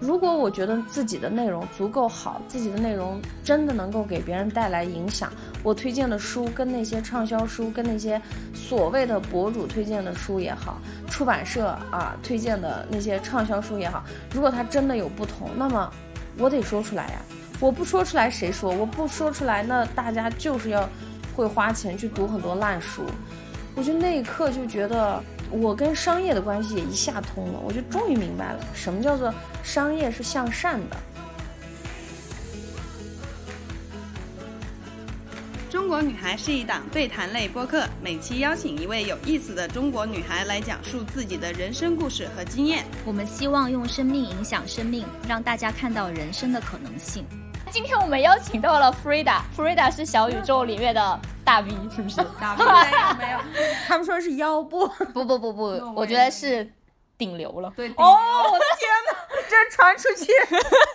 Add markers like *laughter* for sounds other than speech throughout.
如果我觉得自己的内容足够好，自己的内容真的能够给别人带来影响，我推荐的书跟那些畅销书，跟那些所谓的博主推荐的书也好，出版社啊推荐的那些畅销书也好，如果它真的有不同，那么我得说出来呀。我不说出来谁说？我不说出来，那大家就是要会花钱去读很多烂书。我就那一刻就觉得。我跟商业的关系也一下通了，我就终于明白了什么叫做商业是向善的。中国女孩是一档对谈类播客，每期邀请一位有意思的中国女孩来讲述自己的人生故事和经验。我们希望用生命影响生命，让大家看到人生的可能性。今天我们邀请到了 Frida，Frida 是小宇宙里面的大 V，是不是？*laughs* 大 V 没有没有，他们说是腰部，不不不不，我觉得是顶流了。对，哦，我的传出去。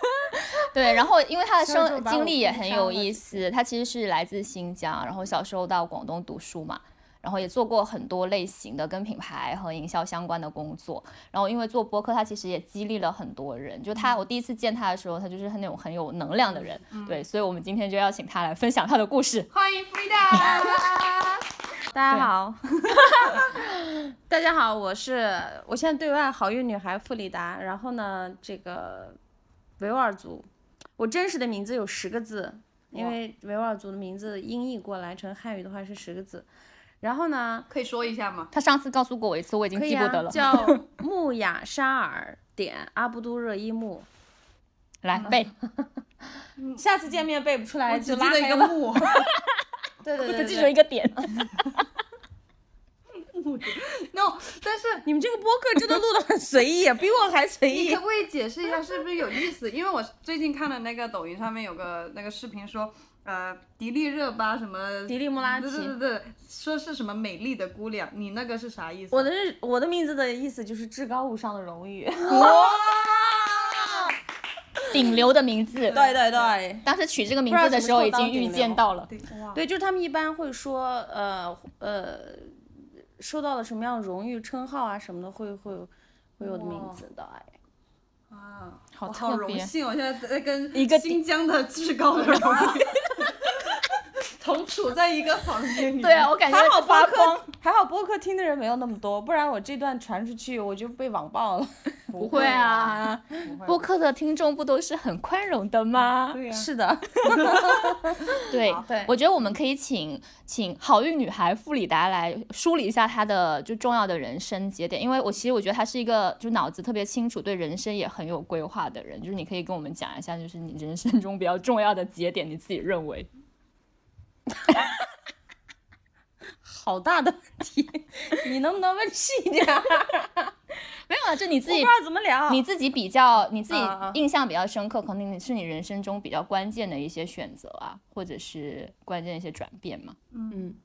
*laughs* 对，然后因为他的生经历也很有意思，他其实是来自新疆，然后小时候到广东读书嘛。然后也做过很多类型的跟品牌和营销相关的工作。然后因为做播客，他其实也激励了很多人。就他，我第一次见他的时候，他就是那种很有能量的人。对，所以我们今天就邀请他来分享他的故事。欢迎 Frida，*laughs* 大家好，*laughs* 大家好，我是我现在对外好运女孩弗里达。然后呢，这个维吾尔族，我真实的名字有十个字，因为维吾尔族的名字音译过来成汉语的话是十个字。然后呢？可以说一下吗？他上次告诉过我一次，我已经记不得了。叫 *laughs* 穆雅沙尔点阿布都热伊木，来背。*laughs* 下次见面背不出来就拉一个木。对 *laughs* 对对，只记住一个点。no，但是你们这个播客真的录的很随意，比我还随意。你可不可以解释一下是不是有意思？因为我最近看了那个抖音上面有个那个视频说。呃，迪丽热巴什么？迪丽木拉提。对对对，说是什么美丽的姑娘，你那个是啥意思？我的我的名字的意思就是至高无上的荣誉。哇！*laughs* 顶流的名字。对对对。当时取这个名字的时候已经预见到了。对，就是他们一般会说，呃呃，受到了什么样的荣誉称号啊什么的，会会会有的名字的哎。啊，好好荣幸！我现在在跟一个新疆的至高的荣誉 *laughs* 同处在一个房间里。对啊，我感觉还好播客，还好播客听的人没有那么多，不然我这段传出去我就被网暴了。不会啊，播客的听众不都是很宽容的吗？对呀，是的。*laughs* 对对，我觉得我们可以请请好运女孩傅里达来梳理一下她的就重要的人生节点，因为我其实我觉得她是一个就脑子特别清楚，对人生也很有规划的人。就是你可以跟我们讲一下，就是你人生中比较重要的节点，你自己认为。*laughs* 好大的问题，*laughs* 你能不能问细一点？*laughs* 没有啊，就你自己不知道怎么聊，你自己比较，你自己印象比较深刻，肯定是你人生中比较关键的一些选择啊，或者是关键的一些转变嘛。嗯，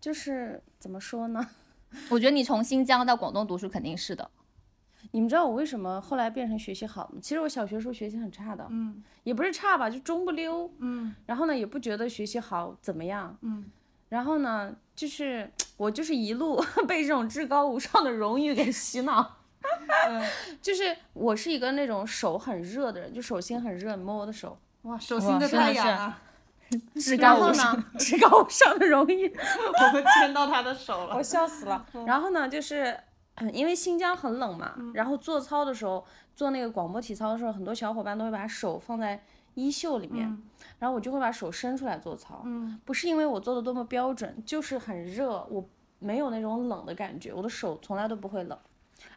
就是怎么说呢？*laughs* 我觉得你从新疆到广东读书肯定是的。你们知道我为什么后来变成学习好吗？其实我小学时候学习很差的，嗯，也不是差吧，就中不溜，嗯，然后呢也不觉得学习好怎么样，嗯，然后呢。就是我就是一路 *laughs* 被这种至高无上的荣誉给洗脑，就是我是一个那种手很热的人，就手心很热，你摸我的手，哇，手心的太阳啊，至高无上，至高无上的荣誉，*laughs* 我们牵到他的手了，*laughs* 我笑死了。然后呢，就是因为新疆很冷嘛，然后做操的时候，做那个广播体操的时候，很多小伙伴都会把手放在衣袖里面。然后我就会把手伸出来做操，嗯，不是因为我做的多么标准，就是很热，我没有那种冷的感觉，我的手从来都不会冷。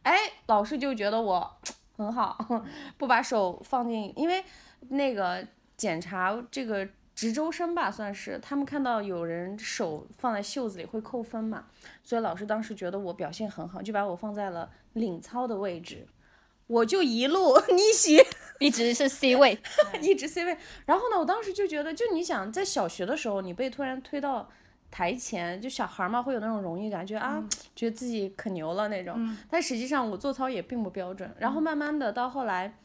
哎，老师就觉得我很好，*laughs* 不把手放进，因为那个检查这个值周生吧，算是他们看到有人手放在袖子里会扣分嘛，所以老师当时觉得我表现很好，就把我放在了领操的位置。我就一路 *laughs* 逆袭，一直是 C 位，*laughs* 一直 C 位。然后呢，我当时就觉得，就你想在小学的时候，你被突然推到台前，就小孩嘛，会有那种荣誉感，觉啊，觉得自己可牛了那种。但实际上我做操也并不标准。然后慢慢的到后来，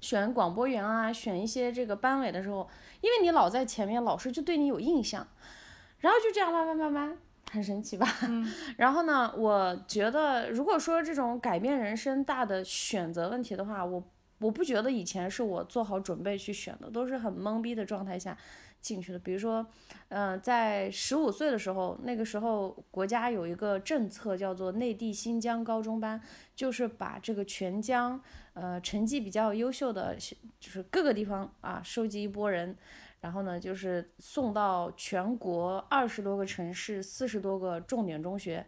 选广播员啊，选一些这个班委的时候，因为你老在前面，老师就对你有印象。然后就这样慢慢慢慢。很神奇吧？嗯，*laughs* 然后呢？我觉得，如果说这种改变人生大的选择问题的话，我我不觉得以前是我做好准备去选的，都是很懵逼的状态下进去的。比如说，嗯，在十五岁的时候，那个时候国家有一个政策叫做内地新疆高中班，就是把这个全疆呃成绩比较优秀的，就是各个地方啊收集一波人，然后呢就是送到全国二十多个城市、四十多个重点中学，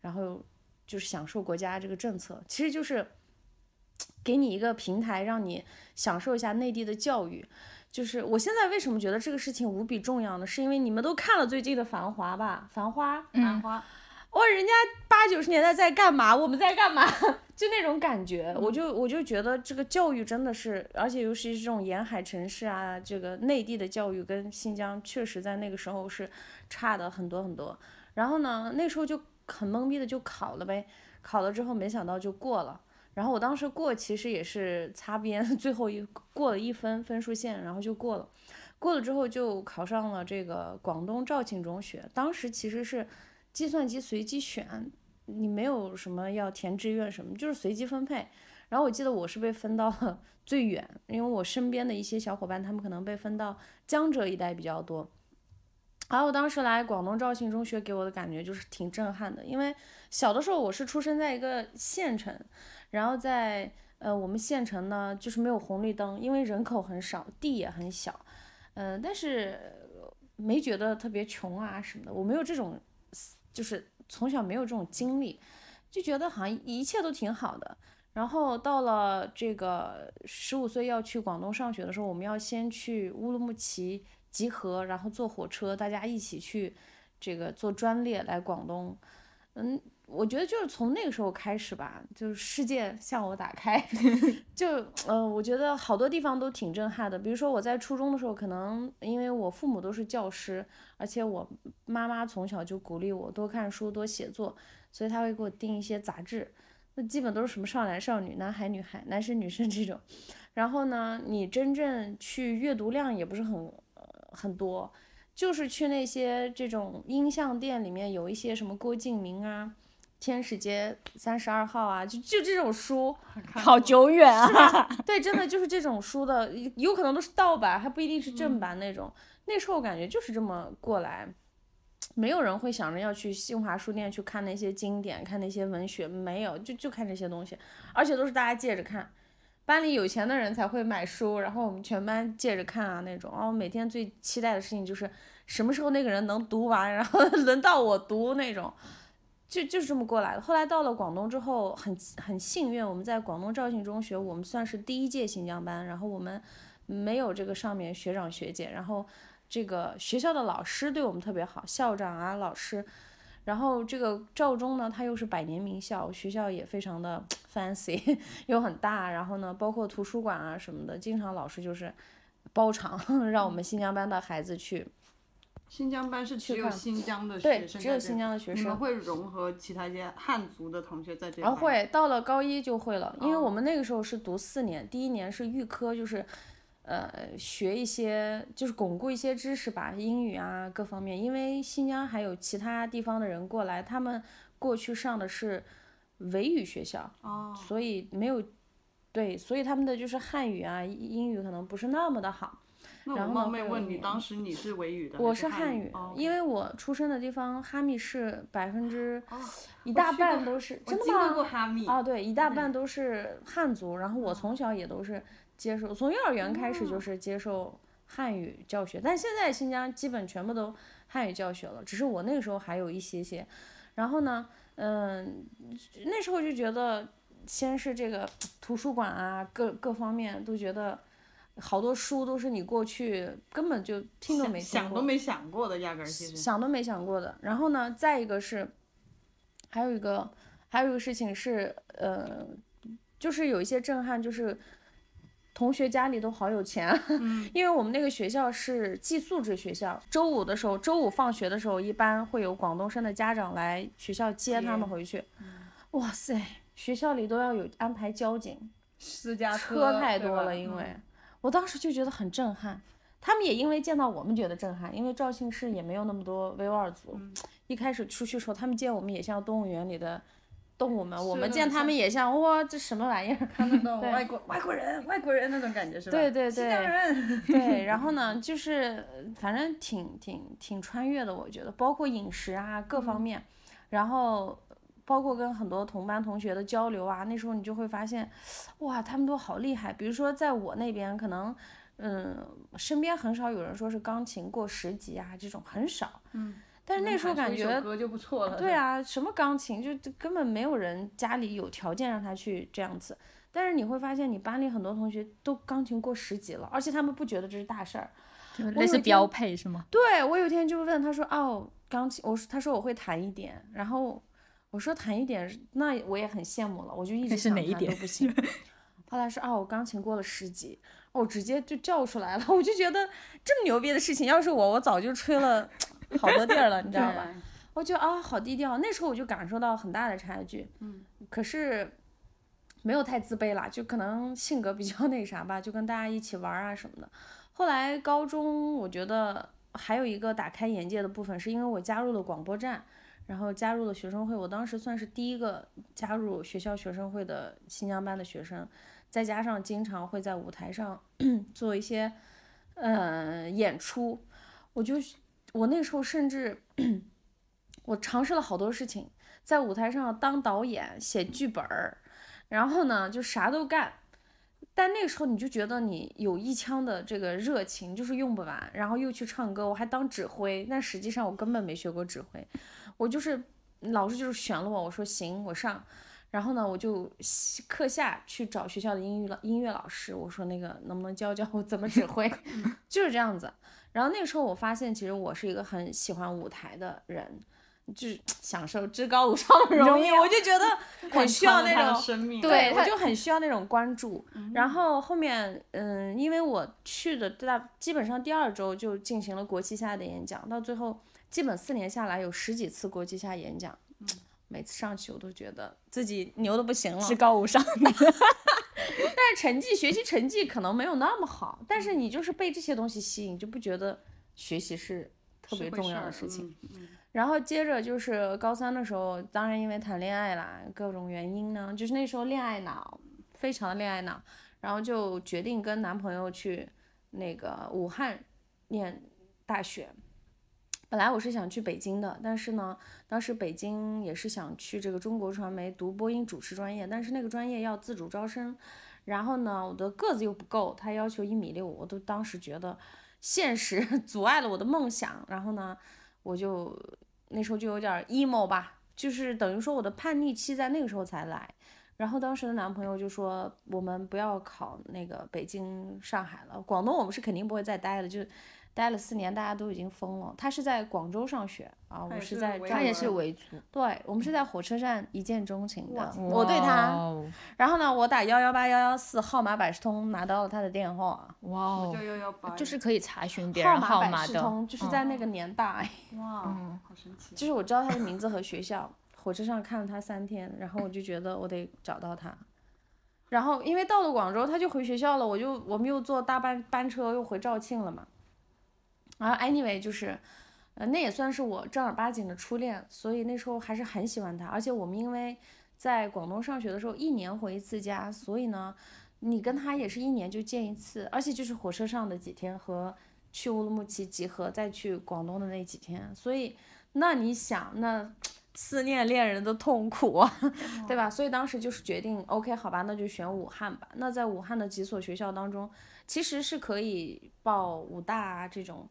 然后就是享受国家这个政策，其实就是。给你一个平台，让你享受一下内地的教育。就是我现在为什么觉得这个事情无比重要呢？是因为你们都看了最近的《繁华》吧，《繁花》。繁花。哇，人家八九十年代在干嘛？我们在干嘛？*laughs* 就那种感觉，我就我就觉得这个教育真的是，而且尤其是这种沿海城市啊，这个内地的教育跟新疆确实在那个时候是差的很多很多。然后呢，那时候就很懵逼的就考了呗，考了之后没想到就过了。然后我当时过其实也是擦边，*laughs* 最后一过了一分分数线，然后就过了。过了之后就考上了这个广东肇庆中学。当时其实是计算机随机选，你没有什么要填志愿什么，就是随机分配。然后我记得我是被分到了最远，因为我身边的一些小伙伴他们可能被分到江浙一带比较多。然后我当时来广东肇庆中学给我的感觉就是挺震撼的，因为小的时候我是出生在一个县城。然后在呃我们县城呢，就是没有红绿灯，因为人口很少，地也很小，嗯，但是没觉得特别穷啊什么的，我没有这种，就是从小没有这种经历，就觉得好像一切都挺好的。然后到了这个十五岁要去广东上学的时候，我们要先去乌鲁木齐集合，然后坐火车，大家一起去这个坐专列来广东，嗯。我觉得就是从那个时候开始吧，就是世界向我打开，*laughs* 就嗯，我觉得好多地方都挺震撼的。比如说我在初中的时候，可能因为我父母都是教师，而且我妈妈从小就鼓励我多看书、多写作，所以她会给我订一些杂志，那基本都是什么少男少女、男孩女孩、男生女生这种。然后呢，你真正去阅读量也不是很很多，就是去那些这种音像店里面有一些什么郭敬明啊。天使街三十二号啊，就就这种书，好久远啊！*laughs* 对，真的就是这种书的，有可能都是盗版，还不一定是正版那种。那时候我感觉就是这么过来，没有人会想着要去新华书店去看那些经典，看那些文学，没有，就就看这些东西，而且都是大家借着看。班里有钱的人才会买书，然后我们全班借着看啊那种。然后每天最期待的事情就是什么时候那个人能读完，然后 *laughs* 轮到我读那种。就就是这么过来的。后来到了广东之后，很很幸运，我们在广东肇庆中学，我们算是第一届新疆班。然后我们没有这个上面学长学姐，然后这个学校的老师对我们特别好，校长啊老师。然后这个肇中呢，它又是百年名校，学校也非常的 fancy，又很大。然后呢，包括图书馆啊什么的，经常老师就是包场，*laughs* 让我们新疆班的孩子去。新疆班是只有新疆的学生，只有新疆的学生。你们会融合其他一些汉族的同学在这？啊会，到了高一就会了，因为我们那个时候是读四年，第一年是预科，就是，呃，学一些就是巩固一些知识吧，英语啊各方面。因为新疆还有其他地方的人过来，他们过去上的是维语学校，所以没有，对，所以他们的就是汉语啊、英语可能不是那么的好。那我冒昧问你，当时你是维语的？我是汉语，因为我出生的地方哈密市百分之一大半都是真的吗？啊，对，一大半都是汉族。然后我从小也都是接受，从幼儿园开始就是接受汉语教学。但现在新疆基本全部都汉语教学了，只是我那个时候还有一些些。然后呢，嗯，那时候就觉得，先是这个图书馆啊，各各方面都觉得。好多书都是你过去根本就听都没想都没想过的，压根儿其实想都没想过的。然后呢，再一个是，还有一个还有一个事情是，呃，就是有一些震撼，就是同学家里都好有钱，*laughs* 因为我们那个学校是寄宿制学校，周五的时候，周五放学的时候，一般会有广东生的家长来学校接他们回去。哇塞，学校里都要有安排交警，私家车太多了，因为。我当时就觉得很震撼，他们也因为见到我们觉得震撼，因为肇庆市也没有那么多维吾尔族。一开始出去的时候，他们见我们也像动物园里的动物们，我们见他们也像哇，这什么玩意儿？看得懂外国外国人，外国人那种感觉是吧？对对对，人。*laughs* 对，然后呢，就是反正挺挺挺穿越的，我觉得，包括饮食啊各方面，然后包括跟很多同班同学的交流啊，那时候你就会发现，哇，他们都好厉害。比如说在我那边，可能嗯，身边很少有人说是钢琴过十级啊，这种很少。嗯。但是那时候感觉，歌就不错了。对啊，什么钢琴就根本没有人家里有条件让他去这样子。但是你会发现，你班里很多同学都钢琴过十级了，而且他们不觉得这是大事儿，类似标配是吗？对，我有一天就问他说：“哦，钢琴，我说他说我会弹一点。”然后我说弹一点，那我也很羡慕了，我就一直想弹都不行。*laughs* 后来说啊，我钢琴过了十级，我直接就叫出来了，我就觉得这么牛逼的事情，要是我，我早就吹了。*laughs* 好多地儿了，你知道吧？我觉得啊，好低调。那时候我就感受到很大的差距。嗯。可是没有太自卑啦，就可能性格比较 *laughs* 那啥吧，就跟大家一起玩啊什么的。后来高中，我觉得还有一个打开眼界的部分，是因为我加入了广播站，然后加入了学生会。我当时算是第一个加入学校学生会的新疆班的学生，再加上经常会在舞台上 *clears throat* 做一些嗯演出，我就。我那时候甚至，我尝试了好多事情，在舞台上当导演、写剧本儿，然后呢就啥都干。但那个时候你就觉得你有一腔的这个热情就是用不完，然后又去唱歌，我还当指挥。但实际上我根本没学过指挥，我就是老师就是选了我，我说行，我上。然后呢，我就课下去找学校的英语老音乐老师，我说那个能不能教教我怎么指挥，*laughs* 就是这样子。然后那个时候，我发现其实我是一个很喜欢舞台的人，就是享受至高无上的荣誉，我就觉得 *laughs* 很需要那种，对，我就很需要那种关注。然后后面，嗯，因为我去的大基本上第二周就进行了国际下的演讲，到最后基本四年下来有十几次国际下演讲，每次上去我都觉得自己牛的不行了，至高无上。*laughs* 但是成绩学习成绩可能没有那么好，但是你就是被这些东西吸引，就不觉得学习是特别重要的事情。然后接着就是高三的时候，当然因为谈恋爱啦，各种原因呢，就是那时候恋爱脑，非常的恋爱脑，然后就决定跟男朋友去那个武汉念大学。本来我是想去北京的，但是呢，当时北京也是想去这个中国传媒读播音主持专业，但是那个专业要自主招生。然后呢，我的个子又不够，他要求一米六，我都当时觉得现实 *laughs* 阻碍了我的梦想。然后呢，我就那时候就有点 emo 吧，就是等于说我的叛逆期在那个时候才来。然后当时的男朋友就说，我们不要考那个北京、上海了，广东我们是肯定不会再待的，就。待了四年，大家都已经疯了。他是在广州上学啊，我是在，他也是维族。对，我们是在火车站一见钟情的。我对他，然后呢，我打幺幺八幺幺四号码百事通拿到了他的电话。哇哦，幺幺八，就是可以查询别人号码的。就是在那个年代。*laughs* 哇，好神奇。*laughs* 就是我知道他的名字和学校，火车上看了他三天，然后我就觉得我得找到他。然后因为到了广州，他就回学校了，我就我们又坐大班班车又回肇庆了嘛。然后，anyway，就是，呃，那也算是我正儿八经的初恋，所以那时候还是很喜欢他。而且我们因为在广东上学的时候，一年回一次家，所以呢，你跟他也是一年就见一次，而且就是火车上的几天和去乌鲁木齐集合再去广东的那几天，所以那你想，那思念恋人的痛苦，*laughs* 对吧？所以当时就是决定，OK，好吧，那就选武汉吧。那在武汉的几所学校当中，其实是可以报武大啊这种。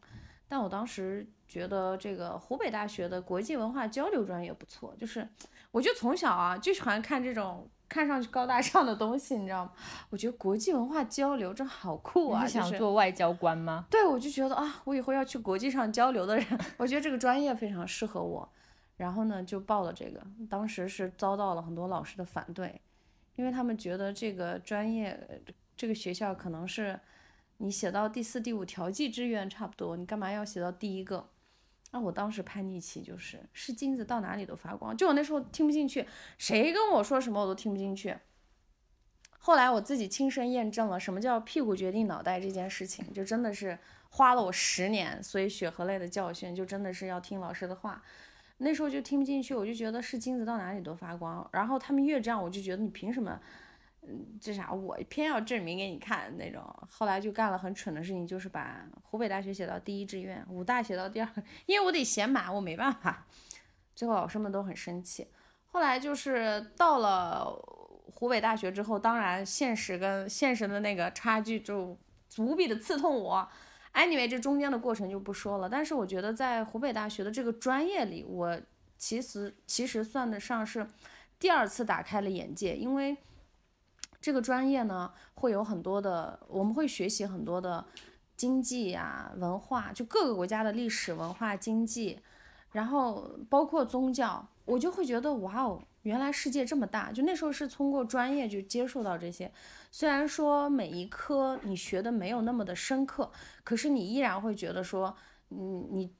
但我当时觉得这个湖北大学的国际文化交流专业不错，就是我就从小啊就喜欢看这种看上去高大上的东西，你知道吗？我觉得国际文化交流这好酷啊！你想做外交官吗？对，我就觉得啊，我以后要去国际上交流的人，*laughs* 我觉得这个专业非常适合我。然后呢，就报了这个。当时是遭到了很多老师的反对，因为他们觉得这个专业这个学校可能是。你写到第四、第五调剂志愿差不多，你干嘛要写到第一个？那我当时叛逆期就是是金子到哪里都发光，就我那时候听不进去，谁跟我说什么我都听不进去。后来我自己亲身验证了什么叫屁股决定脑袋这件事情，就真的是花了我十年，所以血和泪的教训就真的是要听老师的话。那时候就听不进去，我就觉得是金子到哪里都发光。然后他们越这样，我就觉得你凭什么？嗯，这啥？我偏要证明给你看那种。后来就干了很蠢的事情，就是把湖北大学写到第一志愿，武大写到第二，*laughs* 因为我得写满，我没办法。最后老师们都很生气。后来就是到了湖北大学之后，当然现实跟现实的那个差距就无比的刺痛我。Anyway，这中间的过程就不说了。但是我觉得在湖北大学的这个专业里，我其实其实算得上是第二次打开了眼界，因为这个专业呢会有很多的，我们会学习很多的经济呀、文化，就各个国家的历史文化、经济，然后包括宗教，我就会觉得哇哦。原来世界这么大，就那时候是通过专业就接触到这些。虽然说每一科你学的没有那么的深刻，可是你依然会觉得说，嗯，你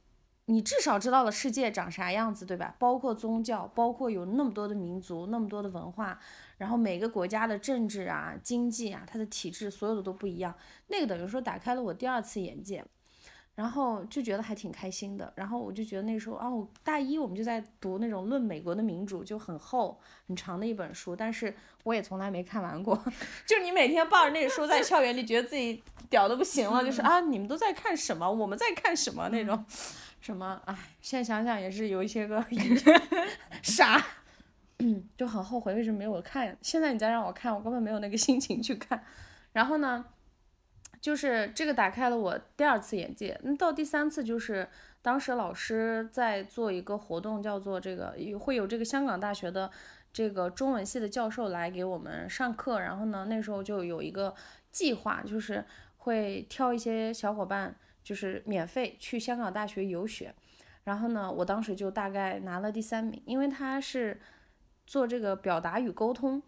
你至少知道了世界长啥样子，对吧？包括宗教，包括有那么多的民族，那么多的文化，然后每个国家的政治啊、经济啊，它的体制所有的都不一样。那个等于说打开了我第二次眼界。然后就觉得还挺开心的，然后我就觉得那时候啊，我大一我们就在读那种《论美国的民主》，就很厚很长的一本书，但是我也从来没看完过。*laughs* 就你每天抱着那个书在校园里，觉得自己屌的不行了，就是啊，你们都在看什么？我们在看什么那种？*laughs* 什么？哎，现在想想也是有一些个 *laughs* 傻，就很后悔为什么没有看。现在你再让我看，我根本没有那个心情去看。然后呢？就是这个打开了我第二次眼界，那到第三次就是当时老师在做一个活动，叫做这个会有这个香港大学的这个中文系的教授来给我们上课，然后呢那时候就有一个计划，就是会挑一些小伙伴，就是免费去香港大学游学，然后呢我当时就大概拿了第三名，因为他是做这个表达与沟通。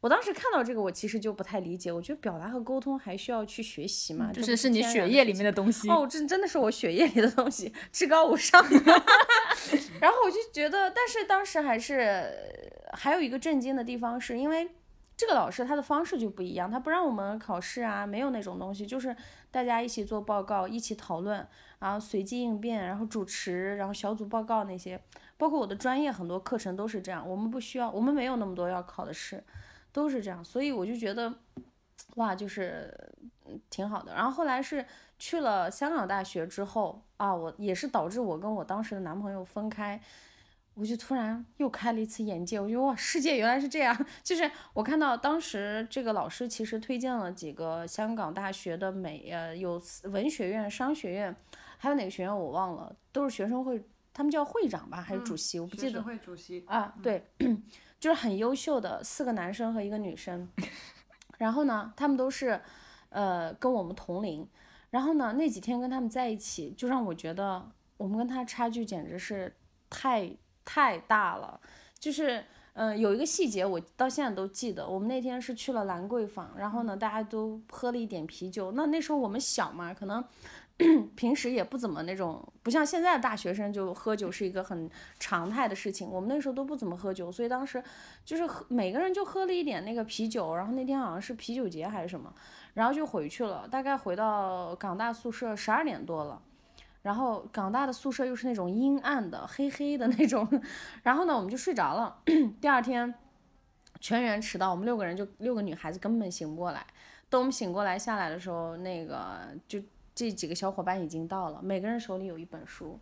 我当时看到这个，我其实就不太理解。我觉得表达和沟通还需要去学习嘛？就是是你血液里面的东西哦，这真的是我血液里的东西，至高无上。*laughs* 然后我就觉得，但是当时还是还有一个震惊的地方，是因为这个老师他的方式就不一样，他不让我们考试啊，没有那种东西，就是大家一起做报告，一起讨论，然后随机应变，然后主持，然后小组报告那些，包括我的专业很多课程都是这样，我们不需要，我们没有那么多要考的试。都是这样，所以我就觉得，哇，就是挺好的。然后后来是去了香港大学之后啊，我也是导致我跟我当时的男朋友分开，我就突然又开了一次眼界。我觉得哇，世界原来是这样。*laughs* 就是我看到当时这个老师其实推荐了几个香港大学的美呃有文学院、商学院，还有哪个学院我忘了，都是学生会，他们叫会长吧还是主席，我不记得。主席啊，对。*clears throat* 就是很优秀的四个男生和一个女生，*laughs* 然后呢，他们都是，呃，跟我们同龄，然后呢，那几天跟他们在一起，就让我觉得我们跟他差距简直是太太大了。就是，嗯，有一个细节我到现在都记得，我们那天是去了兰桂坊，然后呢，大家都喝了一点啤酒，那那时候我们小嘛，可能。*clears throat* 平时也不怎么那种，不像现在的大学生就喝酒是一个很常态的事情。我们那时候都不怎么喝酒，所以当时就是喝每个人就喝了一点那个啤酒。然后那天好像是啤酒节还是什么，然后就回去了。大概回到港大宿舍十二点多了，然后港大的宿舍又是那种阴暗的、黑黑的那种。*laughs* 然后呢，我们就睡着了。*coughs* 第二天全员迟到，我们六个人就六个女孩子根本醒不过来。等我们醒过来下来的时候，那个就。这几个小伙伴已经到了，每个人手里有一本书，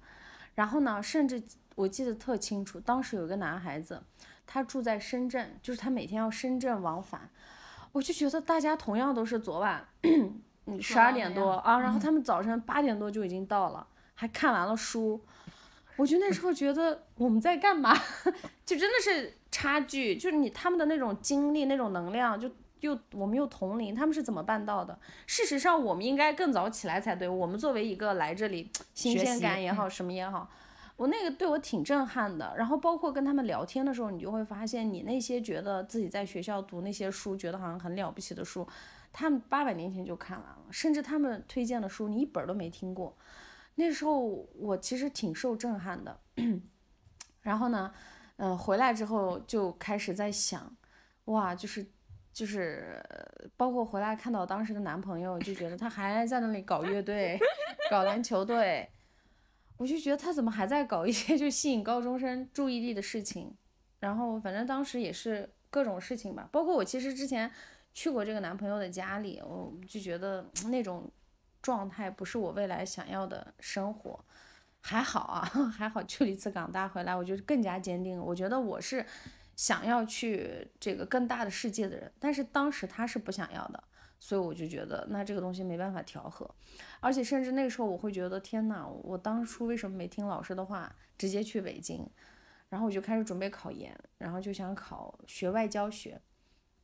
然后呢，甚至我记得特清楚，当时有一个男孩子，他住在深圳，就是他每天要深圳往返，我就觉得大家同样都是昨晚十二点多啊，然后他们早晨八点多就已经到了，还看完了书，我就那时候觉得我们在干嘛？*laughs* 就真的是差距，就是你他们的那种精力、那种能量就。又我们又同龄，他们是怎么办到的？事实上，我们应该更早起来才对。我们作为一个来这里 *tsk* 新鲜感也好，什么也好，我那个对我挺震撼的。然后包括跟他们聊天的时候，你就会发现，你那些觉得自己在学校读那些书，觉得好像很了不起的书，他们八百年前就看完了，甚至他们推荐的书，你一本都没听过。那时候我其实挺受震撼的。*clears throat* 然后呢，嗯，回来之后就开始在想，哇，就是。就是包括回来看到当时的男朋友，就觉得他还在那里搞乐队，搞篮球队。我就觉得他怎么还在搞一些就吸引高中生注意力的事情，然后反正当时也是各种事情吧，包括我其实之前去过这个男朋友的家里，我就觉得那种状态不是我未来想要的生活。还好啊，*laughs* 还好去了一次港大回来，我就更加坚定。我觉得我是想要去这个更大的世界的人，但是当时他是不想要的，所以我就觉得那这个东西没办法调和。而且甚至那个时候我会觉得，天哪，我当初为什么没听老师的话，直接去北京？然后我就开始准备考研，然后就想考学外交学，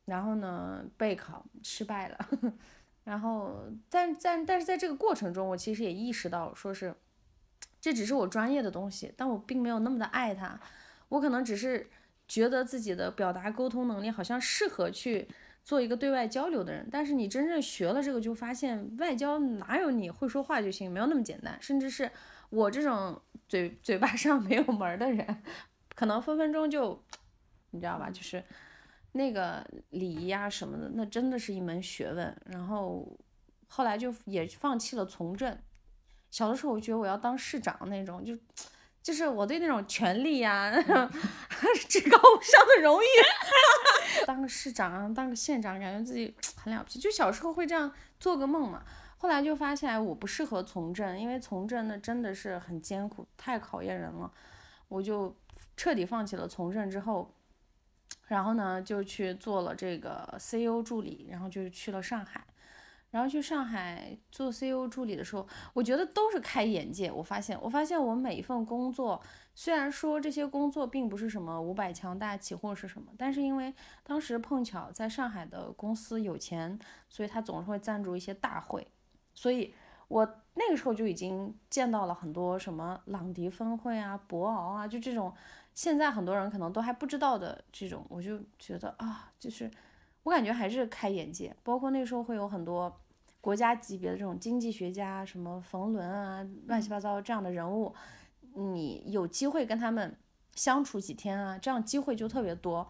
然后呢备考失败了，*laughs* 然后但但但是在这个过程中，我其实也意识到说是。这只是我专业的东西，但我并没有那么的爱它。我可能只是觉得自己的表达沟通能力好像适合去做一个对外交流的人。但是你真正学了这个，就发现外交哪有你会说话就行，没有那么简单。甚至是我这种嘴嘴巴上 *laughs* 没有门的人，可能分分钟就，你知道吧？就是那个礼仪啊什么的，那真的是一门学问。然后后来就也放弃了从政。小的时候，我觉得我要当市长那种，就就是我对那种权力呀，*laughs* 至高无上的荣誉，*laughs* 当个市长啊，当个县长，感觉自己很了不起。就小时候会这样做个梦嘛。后来就发现我不适合从政，因为从政那真的是很艰苦，太考验人了。我就彻底放弃了从政之后，然后呢就去做了这个 CEO 助理，然后就去了上海。然后去上海做 CEO 助理的时候，我觉得都是开眼界。我发现，我发现我每一份工作，虽然说这些工作并不是什么五百强大企或是什么，但是因为当时碰巧在上海的公司有钱，所以他总是会赞助一些大会。所以我那个时候就已经见到了很多什么朗迪分会啊、博鳌啊，就这种现在很多人可能都还不知道的这种，我就觉得啊，就是。我感觉还是开眼界，包括那时候会有很多国家级别的这种经济学家，什么冯仑啊，乱七八糟这样的人物，你有机会跟他们相处几天啊，这样机会就特别多。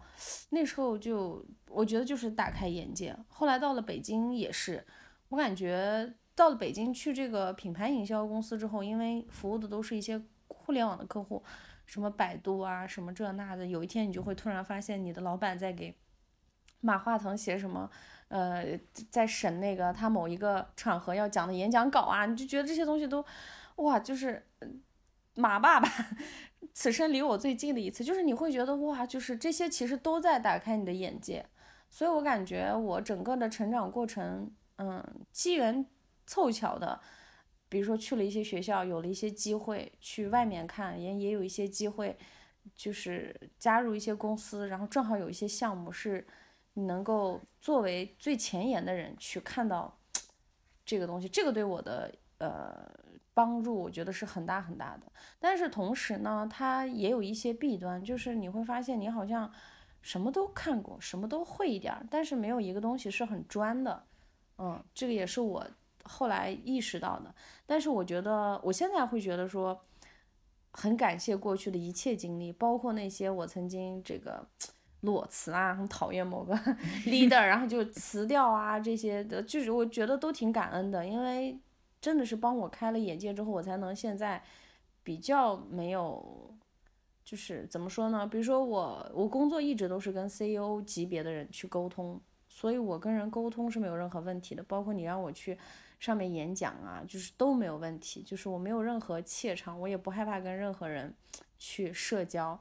那时候就我觉得就是大开眼界。后来到了北京也是，我感觉到了北京去这个品牌营销公司之后，因为服务的都是一些互联网的客户，什么百度啊，什么这那的，有一天你就会突然发现你的老板在给。马化腾写什么？呃，在审那个他某一个场合要讲的演讲稿啊，你就觉得这些东西都，哇，就是马爸爸此生离我最近的一次，就是你会觉得哇，就是这些其实都在打开你的眼界。所以我感觉我整个的成长过程，嗯，机缘凑巧的，比如说去了一些学校，有了一些机会去外面看，也也有一些机会，就是加入一些公司，然后正好有一些项目是。能够作为最前沿的人去看到这个东西，这个对我的呃帮助，我觉得是很大很大的。但是同时呢，它也有一些弊端，就是你会发现你好像什么都看过，什么都会一点儿，但是没有一个东西是很专的。嗯，这个也是我后来意识到的。但是我觉得我现在会觉得说，很感谢过去的一切经历，包括那些我曾经这个。裸辞啊，很讨厌某个 *laughs* leader，然后就辞掉啊，这些的，就是我觉得都挺感恩的，因为真的是帮我开了眼界之后，我才能现在比较没有，就是怎么说呢？比如说我，我工作一直都是跟 CEO 级别的人去沟通，所以我跟人沟通是没有任何问题的，包括你让我去上面演讲啊，就是都没有问题，就是我没有任何怯场，我也不害怕跟任何人去社交。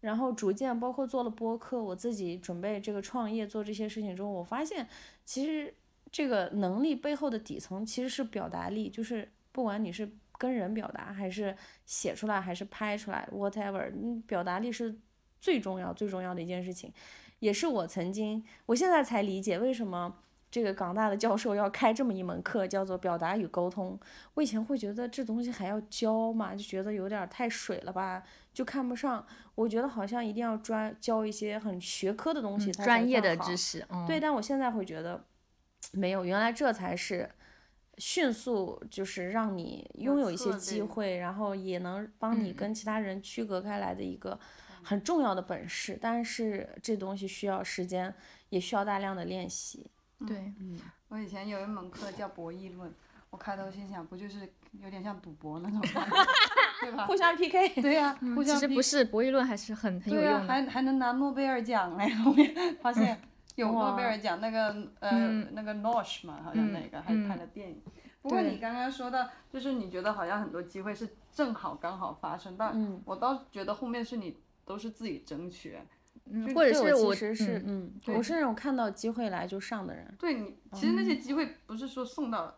然后逐渐包括做了播客，我自己准备这个创业做这些事情之后，我发现其实这个能力背后的底层其实是表达力，就是不管你是跟人表达，还是写出来，还是拍出来，whatever，表达力是最重要最重要的一件事情，也是我曾经，我现在才理解为什么。这个港大的教授要开这么一门课，叫做表达与沟通。我以前会觉得这东西还要教嘛，就觉得有点太水了吧，就看不上。我觉得好像一定要专教一些很学科的东西，专业的知识。对，但我现在会觉得没有，原来这才是迅速，就是让你拥有一些机会，然后也能帮你跟其他人区隔开来的一个很重要的本事。但是这东西需要时间，也需要大量的练习。对，嗯我以前有一门课叫博弈论，我开头心想，不就是有点像赌博那种，*laughs* 对吧？互相 PK。对呀，互相。其实不是，博弈论还是很很有用的。还还能拿诺贝尔奖嘞！*laughs* 后面发现有诺贝尔奖，那个呃那个 Nosh 嘛，好像那个还拍了电影。不过你刚刚说到，就是你觉得好像很多机会是正好刚好发生，但我倒觉得后面是你都是自己争取。或者是我其实是嗯，我是那种看到机会来就上的人。对你，其实那些机会不是说送到，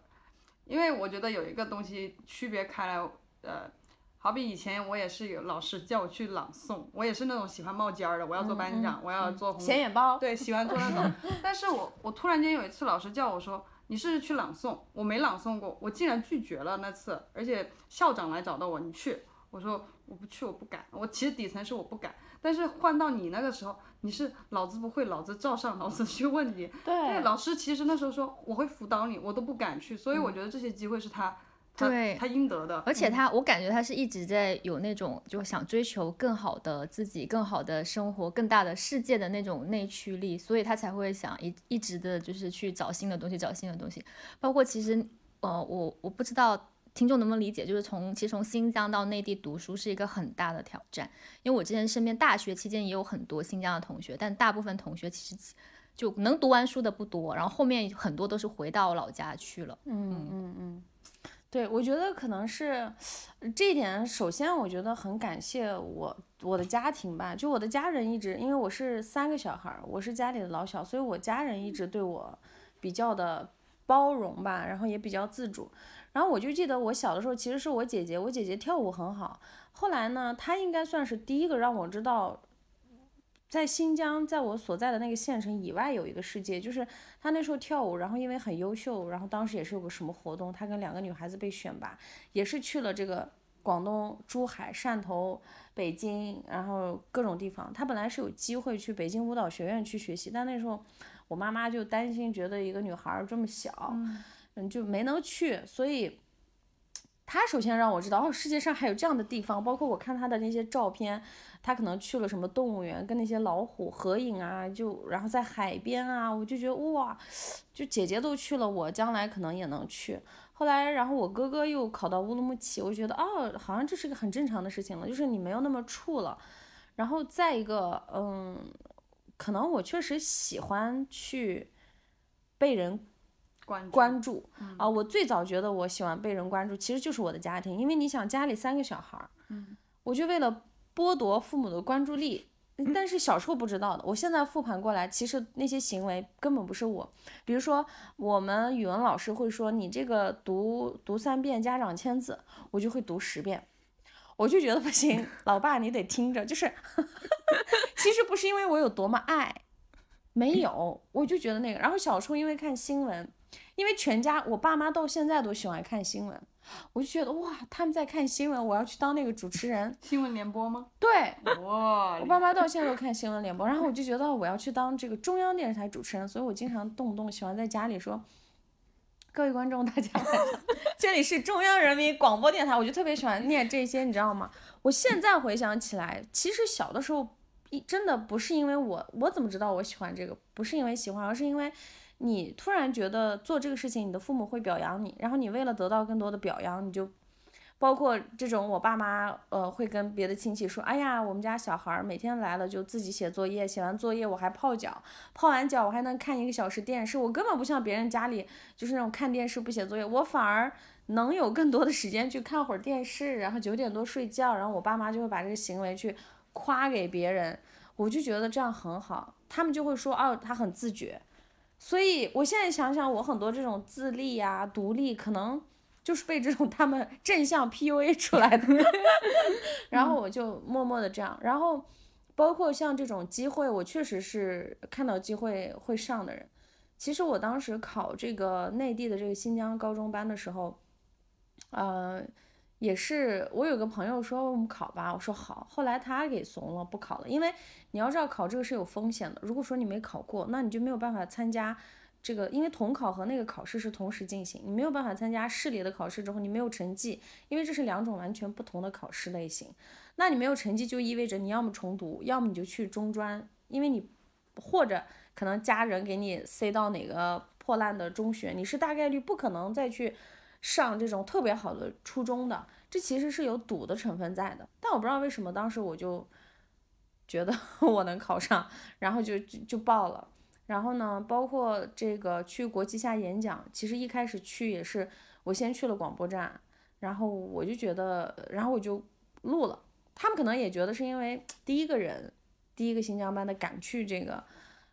因为我觉得有一个东西区别开来，呃，好比以前我也是有老师叫我去朗诵，我也是那种喜欢冒尖儿的，我要做班长，我要做显眼包，对，喜欢做那种。*laughs* 但是我我突然间有一次老师叫我说，你试试去朗诵，我没朗诵过，我竟然拒绝了那次，而且校长来找到我，你去，我说我不去，我不敢，我其实底层是我不敢。但是换到你那个时候，你是老子不会，老子照上，老子去问你。对，老师其实那时候说我会辅导你，我都不敢去，所以我觉得这些机会是他，他他应得的。而且他，我感觉他是一直在有那种就想追求更好的自己、更好的生活、更大的世界的那种内驱力，所以他才会想一一直的就是去找新的东西，找新的东西。包括其实，呃，我我不知道。听众能不能理解？就是从其实从新疆到内地读书是一个很大的挑战，因为我之前身边大学期间也有很多新疆的同学，但大部分同学其实就能读完书的不多，然后后面很多都是回到老家去了。嗯嗯嗯，对，我觉得可能是这一点。首先，我觉得很感谢我我的家庭吧，就我的家人一直，因为我是三个小孩，我是家里的老小，所以我家人一直对我比较的包容吧，然后也比较自主。然后我就记得我小的时候，其实是我姐姐，我姐姐跳舞很好。后来呢，她应该算是第一个让我知道，在新疆，在我所在的那个县城以外有一个世界。就是她那时候跳舞，然后因为很优秀，然后当时也是有个什么活动，她跟两个女孩子被选拔，也是去了这个广东珠海、汕头、北京，然后各种地方。她本来是有机会去北京舞蹈学院去学习，但那时候我妈妈就担心，觉得一个女孩这么小。嗯，嗯就没能去，所以他首先让我知道，哦，世界上还有这样的地方。包括我看他的那些照片，他可能去了什么动物园，跟那些老虎合影啊，就然后在海边啊，我就觉得哇，就姐姐都去了，我将来可能也能去。后来，然后我哥哥又考到乌鲁木齐，我觉得哦，好像这是个很正常的事情了，就是你没有那么怵了。然后再一个，嗯，可能我确实喜欢去被人。关注啊！我最早觉得我喜欢被人关注，其实就是我的家庭，因为你想家里三个小孩儿，嗯，我就为了剥夺父母的关注力，但是小时候不知道的，我现在复盘过来，其实那些行为根本不是我。比如说，我们语文老师会说你这个读读三遍，家长签字，我就会读十遍，我就觉得不行，老爸你得听着，就是，*laughs* 其实不是因为我有多么爱，没有，我就觉得那个。然后小时候因为看新闻。因为全家，我爸妈到现在都喜欢看新闻，我就觉得哇，他们在看新闻，我要去当那个主持人。新闻联播吗？对，哇，我爸妈到 *laughs* 现在都看新闻联播，然后我就觉得我要去当这个中央电视台主持人，所以我经常动不动喜欢在家里说，各位观众大家好，*laughs* 这里是中央人民广播电台，我就特别喜欢念这些，你知道吗？我现在回想起来，其实小的时候一真的不是因为我，我怎么知道我喜欢这个？不是因为喜欢，而是因为。你突然觉得做这个事情，你的父母会表扬你，然后你为了得到更多的表扬，你就包括这种我爸妈，呃，会跟别的亲戚说，哎呀，我们家小孩每天来了就自己写作业，写完作业我还泡脚，泡完脚我还能看一个小时电视，我根本不像别人家里就是那种看电视不写作业，我反而能有更多的时间去看会儿电视，然后九点多睡觉，然后我爸妈就会把这个行为去夸给别人，我就觉得这样很好，他们就会说，哦，他很自觉。所以，我现在想想，我很多这种自立呀、独立，可能就是被这种他们 *laughs* 正向 PUA 出来的。然后我就默默的这样。然后，包括像这种机会，我确实是看到机会会上的人。其实我当时考这个内地的这个新疆高中班的时候，呃。也是，我有个朋友说我们考吧，我说好。后来他给怂了，不考了，因为你要知道考这个是有风险的。如果说你没考过，那你就没有办法参加这个，因为统考和那个考试是同时进行，你没有办法参加市里的考试之后，你没有成绩，因为这是两种完全不同的考试类型。那你没有成绩，就意味着你要么重读，要么你就去中专，因为你或者可能家人给你塞到哪个破烂的中学，你是大概率不可能再去。上这种特别好的初中的，这其实是有赌的成分在的。但我不知道为什么当时我就觉得 *laughs* 我能考上，然后就就就报了。然后呢，包括这个去国际下演讲，其实一开始去也是我先去了广播站，然后我就觉得，然后我就录了。他们可能也觉得是因为第一个人，第一个新疆班的敢去这个，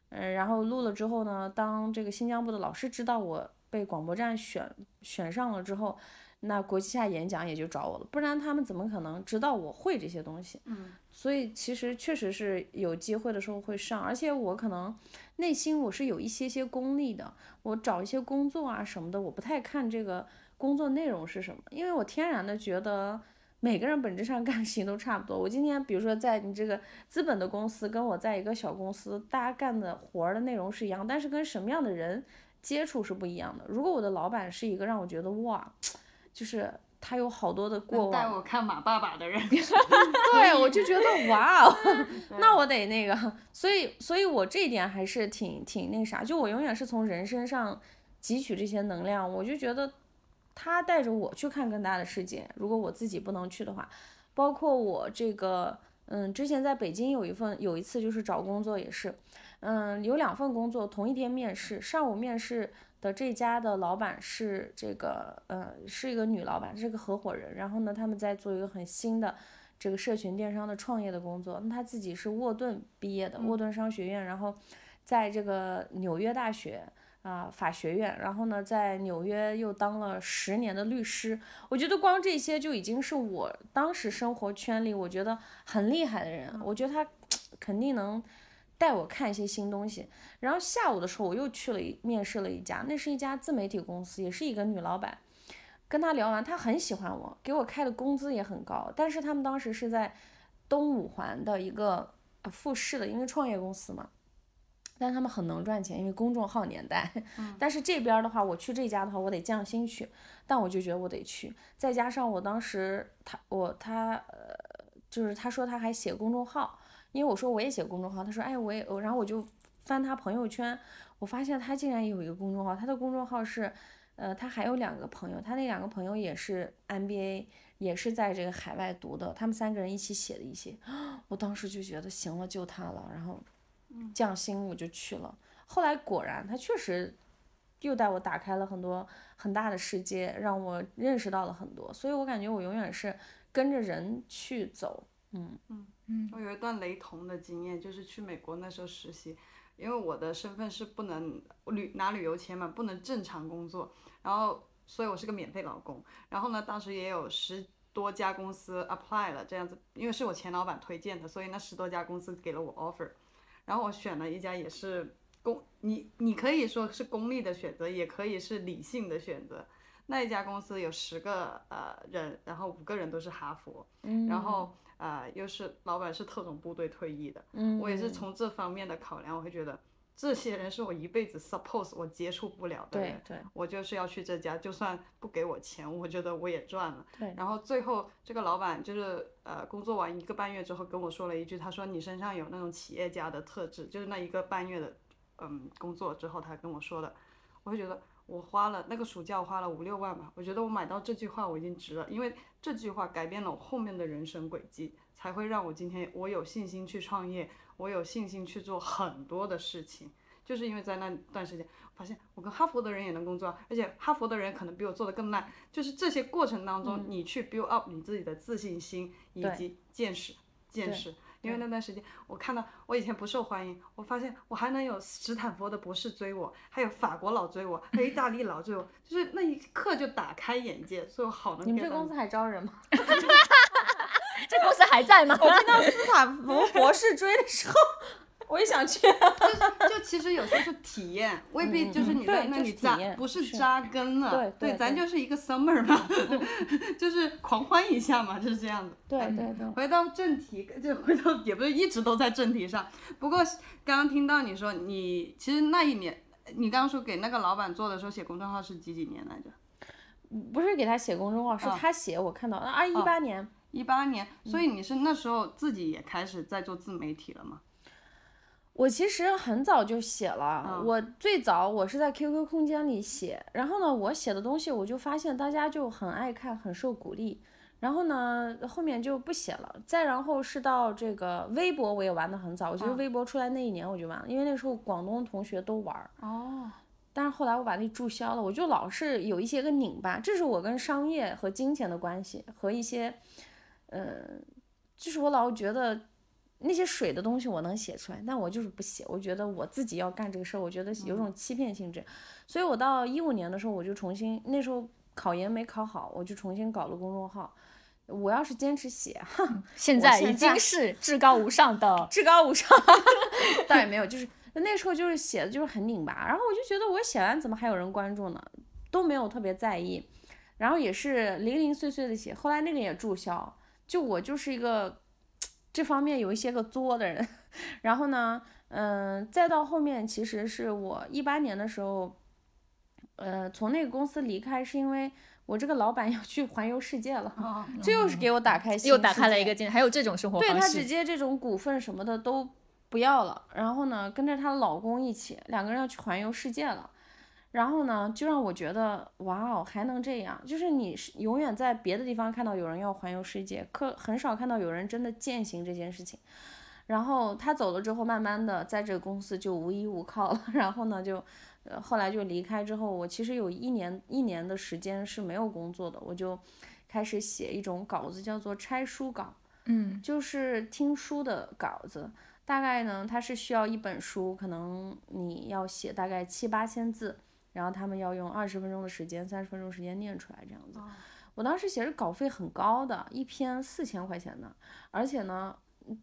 嗯，然后录了之后呢，当这个新疆部的老师知道我被广播站选选上了之后。那国际下演讲也就找我了，不然他们怎么可能知道我会这些东西？嗯，所以其实确实是有机会的时候会上，而且我可能内心我是有一些些功利的，我找一些工作啊什么的，我不太看这个工作内容是什么，因为我天然的觉得每个人本质上 *laughs* 干事情都差不多。我今天比如说在你这个资本的公司，跟我在一个小公司，大家干的活儿的内容是一样，但是跟什么样的人接触是不一样的。如果我的老板是一个让我觉得哇。就是他有好多的过往，带我看马爸爸的人，*laughs* 对我就觉得哇哦，*laughs* 那我得那个，所以所以我这一点还是挺挺那啥，就我永远是从人身上汲取这些能量，我就觉得他带着我去看更大的世界。如果我自己不能去的话，包括我这个，嗯，之前在北京有一份有一次就是找工作也是，嗯，有两份工作同一天面试，上午面试。的这家的老板是这个，呃，是一个女老板，是个合伙人。然后呢，他们在做一个很新的这个社群电商的创业的工作。那他自己是沃顿毕业的，沃顿商学院，然后在这个纽约大学啊法学院，然后呢，在纽约又当了十年的律师。我觉得光这些就已经是我当时生活圈里我觉得很厉害的人。我觉得他 *tsk* 肯定能。带我看一些新东西，然后下午的时候我又去了一面试了一家，那是一家自媒体公司，也是一个女老板。跟她聊完，她很喜欢我，给我开的工资也很高。但是他们当时是在东五环的一个复试的，因为创业公司嘛。但他们很能赚钱，因为公众号年代。但是这边的话，我去这家的话，我得降薪去。但我就觉得我得去，再加上我当时他我他呃，就是他说他还写公众号。因为我说我也写公众号，他说哎我也，然后我就翻他朋友圈，我发现他竟然也有一个公众号，他的公众号是，呃，他还有两个朋友，他那两个朋友也是 MBA，也是在这个海外读的，他们三个人一起写的一些，*gasps* 我当时就觉得行了，就他了，然后降薪我就去了，后来果然他确实又带我打开了很多很大的世界，让我认识到了很多，所以我感觉我永远是跟着人去走，嗯嗯。我有一段雷同的经验，就是去美国那时候实习，因为我的身份是不能旅拿旅游签嘛，不能正常工作，然后所以我是个免费劳工。然后呢，当时也有十多家公司 apply 了这样子，因为是我前老板推荐的，所以那十多家公司给了我 offer。然后我选了一家也是公，你你可以说是功利的选择，也可以是理性的选择。那一家公司有十个呃人，然后五个人都是哈佛，然后。啊，又是老板是特种部队退役的，嗯我也是从这方面的考量，我会觉得这些人是我一辈子 suppose 我接触不了的人，我就是要去这家，就算不给我钱，我觉得我也赚了。对然后最后这个老板就是呃工作完一个半月之后跟我说了一句，他说你身上有那种企业家的特质，就是那一个半月的嗯工作之后他跟我说的，我会觉得。我花了那个暑假，我花了五六万吧。我觉得我买到这句话我已经值了，因为这句话改变了我后面的人生轨迹，才会让我今天我有信心去创业，我有信心去做很多的事情。就是因为在那段时间，发现我跟哈佛的人也能工作，而且哈佛的人可能比我做的更烂。就是这些过程当中，你去 build up 你自己的自信心以及见识，见识。因为那段时间，我看到我以前不受欢迎，我发现我还能有斯坦福的博士追我，还有法国佬追我，还有意大利佬追我，*laughs* 就是那一刻就打开眼界，所以我好能。你们这公司还招人吗？*laughs* 这公司还在吗？我听到斯坦福博士追的时候。我也想去，*laughs* 就就其实有时候是体验，未必就是你在那里扎，不是扎根了。对，咱就是一个 summer 嘛，*laughs* 就是狂欢一下嘛，就是这样子。对对对。回到正题，就回到也不是一直都在正题上。不过刚刚听到你说你其实那一年，你刚刚说给那个老板做的时候写公众号是几几年来着？不是给他写公众号，是他写，我看到啊，一八年。一八年，所以你是那时候自己也开始在做自媒体了吗？我其实很早就写了，嗯。我最早我是在 QQ 空间里写，然后呢，我写的东西我就发现大家就很爱看，很受鼓励，然后呢，后面就不写了。再然后是到这个微博，我也玩的很早，我觉得嗯。微博出来那一年我就玩了，因为那时候广东同学都玩儿，哦，但是后来我把那注销了，我就老是有一些个拧巴，这是我跟商业和金钱的关系，和一些，呃，就是我老觉得那些水的东西我能写出来，但我就是不写，我觉得我自己要干这个事儿，我觉得有种欺骗性质，所以我到一五年的时候，我就重新那时候考研没考好，我就重新搞了公众号。我要是坚持写，*laughs* 现在已经是至高无上的，*laughs* 至高无上，*laughs* 倒也没有，就是那时候就是写的就是很拧巴，然后我就觉得我写完怎么还有人关注呢？都没有特别在意，然后也是零零碎碎的写，后来那个也注销，就我就是一个这方面有一些个作的人，*laughs* 然后呢，嗯、再到后面其实是我一八年的时候，呃，从那个公司离开是因为我这个老板 *laughs* 要去环游世界了，哦，这又是给我打开新又打开了一个境，还有这种生活对方式。她直接这种股份什么的都不要了，然后呢，跟着她老公一起，两个人要去环游世界了。然后呢，就让我觉得，哇哦，还能这样！就是你是永远在别的地方看到有人要环游世界，可很少看到有人真的践行这件事情。然后他走了之后，慢慢的在这个公司就无依无靠了。*laughs* 然后呢，就，呃，后来就离开之后，我其实有一年一年的时间是没有工作的，我就开始写一种稿子，叫做拆书稿。嗯，就是听书的稿子，大概呢，它是需要一本书，可能你要写大概七八千字，然后他们要用二十分钟的时间、三十分钟时间念出来这样子。我当时写的稿费很高的，一篇四千块钱的，而且呢，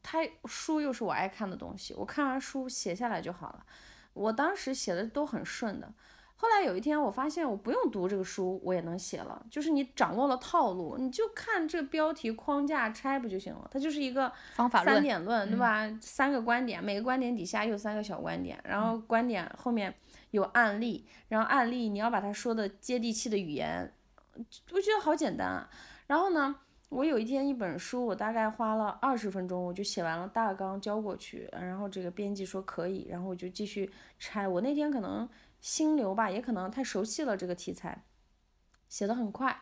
他书又是我爱看的东西，我看完书写下来就好了。我当时写的都很顺的，后来有一天，我发现我不用读这个书，我也能写了。就是你掌握了套路，你就看这个标题框架拆不就行了？它就是一个方法论，点论，对吧？三个观点，每个观点底下有三个小观点，然后观点后面有案例，然后案例你要把它说的接地气的语言，我觉得好简单啊。然后呢，我有一天一本书，我大概花了二十分钟，我就写完了大纲交过去，然后这个编辑说可以，然后我就继续拆。我那天可能心流吧，也可能太熟悉了这个题材，写的很快。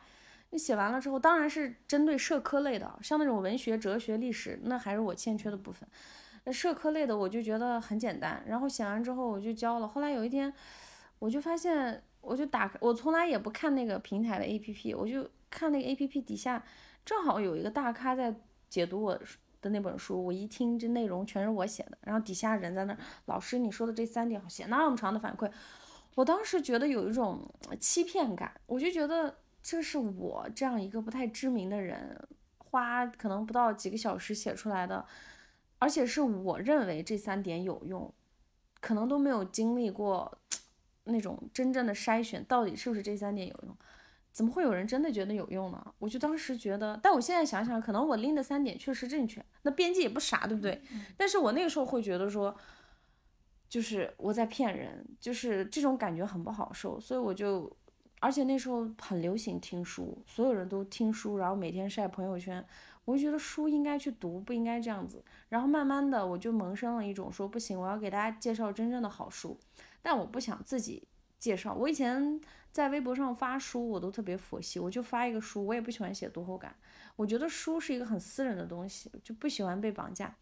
你写完了之后，当然是针对社科类的，像那种文学、哲学、历史，那还是我欠缺的部分。那社科类的我就觉得很简单，然后写完之后我就交了。后来有一天，我就发现，我就打开，我从来也不看那个平台的 APP，我就看那个 APP 底下正好有一个大咖在解读我的那本书，我一听这内容全是我写的，然后底下人在那儿，老师你说的这三点，写那么长的反馈，我当时觉得有一种欺骗感，我就觉得这是我这样一个不太知名的人，花可能不到几个小时写出来的，而且是我认为这三点有用，可能都没有经历过那种真正的筛选，到底是不是这三点有用？怎么会有人真的觉得有用呢？我就当时觉得，但我现在想想，可能我拎的三点确实正确，那编辑也不傻，对不对？但是我那个时候会觉得说，就是我在骗人，就是这种感觉很不好受，所以我就，而且那时候很流行听书，所有人都听书，然后每天晒朋友圈，我就觉得书应该去读，不应该这样子。然后慢慢的，我就萌生了一种说，不行，我要给大家介绍真正的好书，但我不想自己介绍。我以前在微博上发书，我都特别佛系，我就发一个书，我也不喜欢写读后感，我觉得书是一个很私人的东西，就不喜欢被绑架。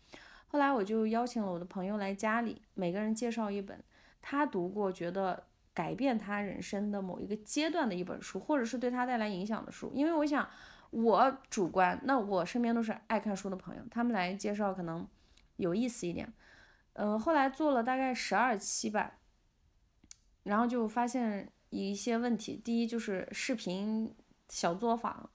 后来我就邀请了我的朋友来家里，每个人介绍一本他读过觉得改变他人生的某一个阶段的一本书，或者是对他带来影响的书。因为我想，我主观，那我身边都是爱看书的朋友，他们来介绍可能有意思一点。嗯、后来做了大概十二期吧，然后就发现一些问题。第一就是视频小作坊，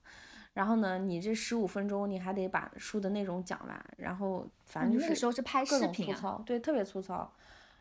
然后呢，你这十五分钟你还得把书的内容讲完，然后反正你那个就是时候是拍视频对，特别粗糙。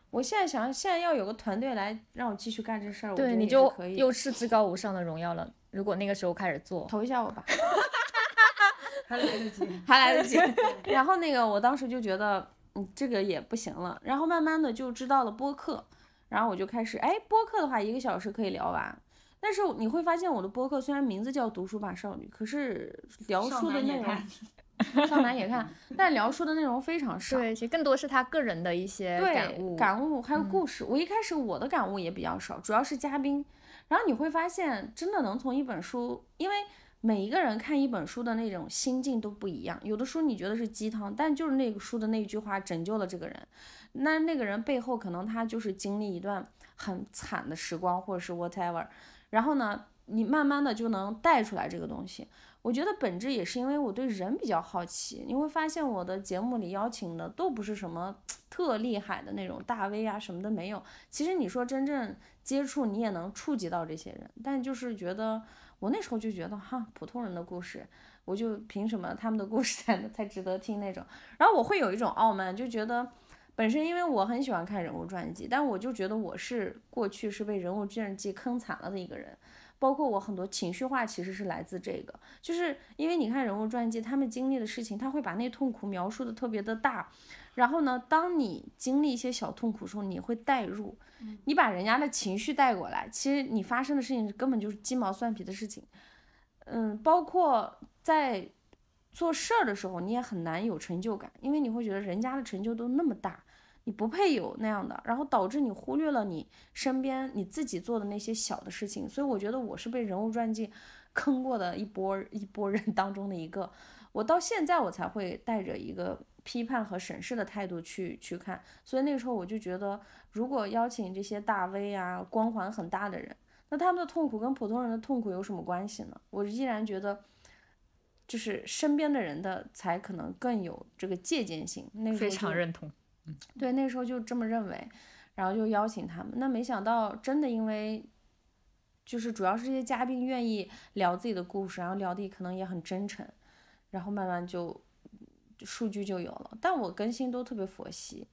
我现在想，现在要有个团队来让我继续干这事儿，我觉对，得你就可以又是至 *laughs* 高无上的荣耀了。如果那个时候开始做，投一下我吧，*laughs* 还来得及。还来得及。*laughs* 然后那个，我当时就觉得，嗯，这个也不行了。然后慢慢的就知道了播客，然后我就开始，哎，播客的话一个小时可以聊完。但是你会发现，我的播客虽然名字叫“读书吧少女”，可是聊书的内容，*laughs* 少男也看，但聊书的内容非常少。对，其实更多是他个人的一些感悟，感悟还有故事。我一开始我的感悟也比较少，主要是嘉宾。然后你会发现，真的能从一本书，因为每一个人看一本书的那种心境都不一样。有的书你觉得是鸡汤，但就是那个书的那句话拯救了这个人，那那个人背后可能他就是经历一段很惨的时光，或者是 whatever。然后呢，你慢慢的就能带出来这个东西。我觉得本质也是因为我对人比较好奇。你会发现我的节目里邀请的都不是什么特厉害的那种大 V 啊什么的没有。其实你说真正接触，你也能触及到这些人。但就是觉得我那时候就觉得哈，普通人的故事，我就凭什么他们的故事才才值得听那种？然后我会有一种傲慢，就觉得本身因为我很喜欢看人物传记，但我就觉得我是过去是被人物传记坑惨了的一个人。包括我很多情绪化，其实是来自这个，就是因为你看人物传记，他们经历的事情，他会把那痛苦描述的特别的大，然后呢，当你经历一些小痛苦的时候，你会代入，你把人家的情绪带过来，其实你发生的事情根本就是鸡毛蒜皮的事情，嗯，包括在做事儿的时候，你也很难有成就感，因为你会觉得人家的成就都那么大。你不配有那样的，然后导致你忽略了你身边你自己做的那些小的事情，所以我觉得我是被人物传记 *laughs* 坑过的一波一波人当中的一个，我到现在我才会带着一个批判和审视的态度去去看，所以那个时候我就觉得，如果邀请这些大 V 啊，光环很大的人，那他们的痛苦跟普通人的痛苦有什么关系呢？我依然觉得，就是身边的人的才可能更有这个借鉴性。那非常认同。对，那时候就这么认为，然后就邀请他们。那没想到，真的因为，就是主要是这些嘉宾愿意聊自己的故事，然后聊的可能也很真诚，然后慢慢就数据就有了。但我更新都特别佛系，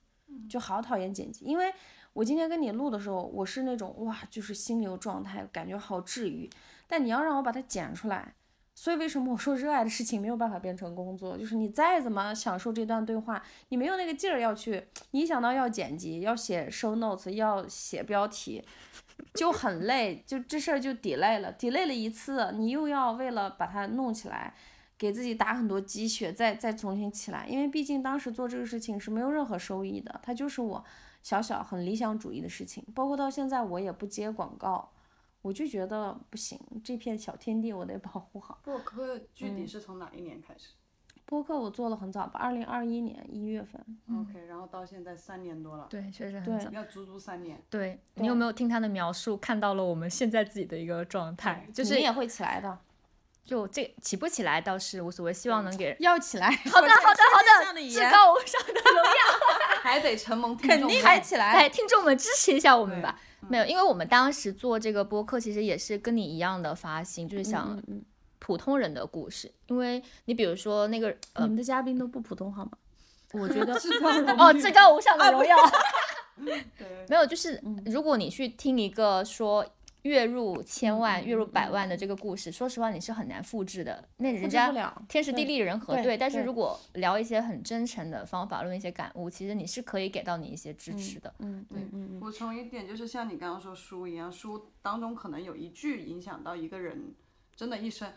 就好讨厌剪辑。因为我今天跟你录的时候，我是那种哇，就是心流状态，感觉好治愈。但你要让我把它剪出来。所以为什么我说热爱的事情没有办法变成工作？就是你再怎么享受这段对话，你没有那个劲儿要去。你想到要剪辑、要写 show notes、要写标题，就很累，就这事儿就 delay 了。delay 了一次，你又要为了把它弄起来，给自己打很多鸡血，再再重新起来。因为毕竟当时做这个事情是没有任何收益的，它就是我小小很理想主义的事情。包括到现在我也不接广告。我就觉得不行，这片小天地我得保护好。播客具体是从哪一年开始？播客我做了很早吧，二零二一年一月份。OK，然后到现在三年多了。对，确实很早。要足足三年。对你有没有听他的描述，看到了我们现在自己的一个状态？就是你也会起来的。就这起不起来倒是无所谓，希望能给要起来。好的，好的，*laughs* 好的。至高无上的荣耀，还得承蒙听众肯定还起来。哎，听众们支持一下我们吧。没有，因为我们当时做这个播客，其实也是跟你一样的发心，就是想普通人的故事。因为你比如说那个，你们的嘉宾都不普通好吗？*laughs* 我觉得至高哦，至高无上的荣耀。啊，*laughs* 没有，就是如果你去听一个说。月入千万、月入百万的这个故事，说实话你是很难复制的。那人家天时地利人和，对。但是如果聊一些很真诚的方法论、一些感悟，其实你是可以给到你一些支持的。嗯，对。补充一点，就是像你刚刚说书一样，书当中可能有一句影响到一个人真的一生。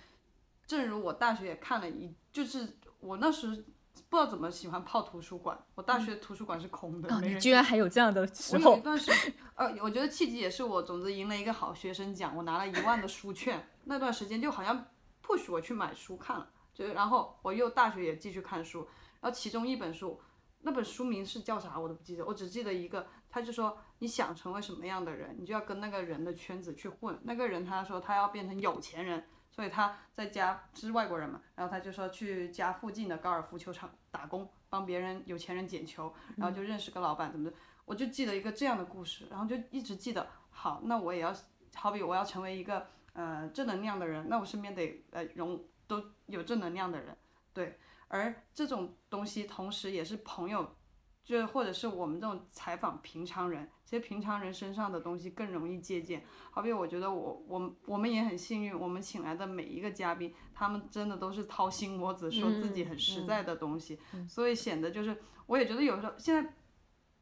正如我大学也看了一，就是我那时。不知道怎么喜欢泡图书馆，我大学图书馆是空的，没人。居然还有这样的时候。我有一段时间，呃，我觉得契机也是我总之赢了一个好学生奖，我拿了一万的书券，那段时间就好像 push 我去买书看了，就然后我又大学也继续看书，然后其中一本书，那本书名是叫啥我都不记得，我只记得一个，他就说你想成为什么样的人，你就要跟那个人的圈子去混，那个人他说他要变成有钱人。所以他在家是外国人嘛，然后他就说去家附近的高尔夫球场打工，帮别人有钱人捡球，然后就认识个老板怎么的，我就记得一个这样的故事，然后就一直记得。好，那我也要，好比我要成为一个呃正能量的人，那我身边得呃容都有正能量的人，对。而这种东西同时也是朋友。就或者是我们这种采访平常人，其实平常人身上的东西更容易借鉴。好比我觉得我我我们也很幸运，我们请来的每一个嘉宾，他们真的都是掏心窝子说自己很实在的东西，所以显得就是我也觉得有时候现在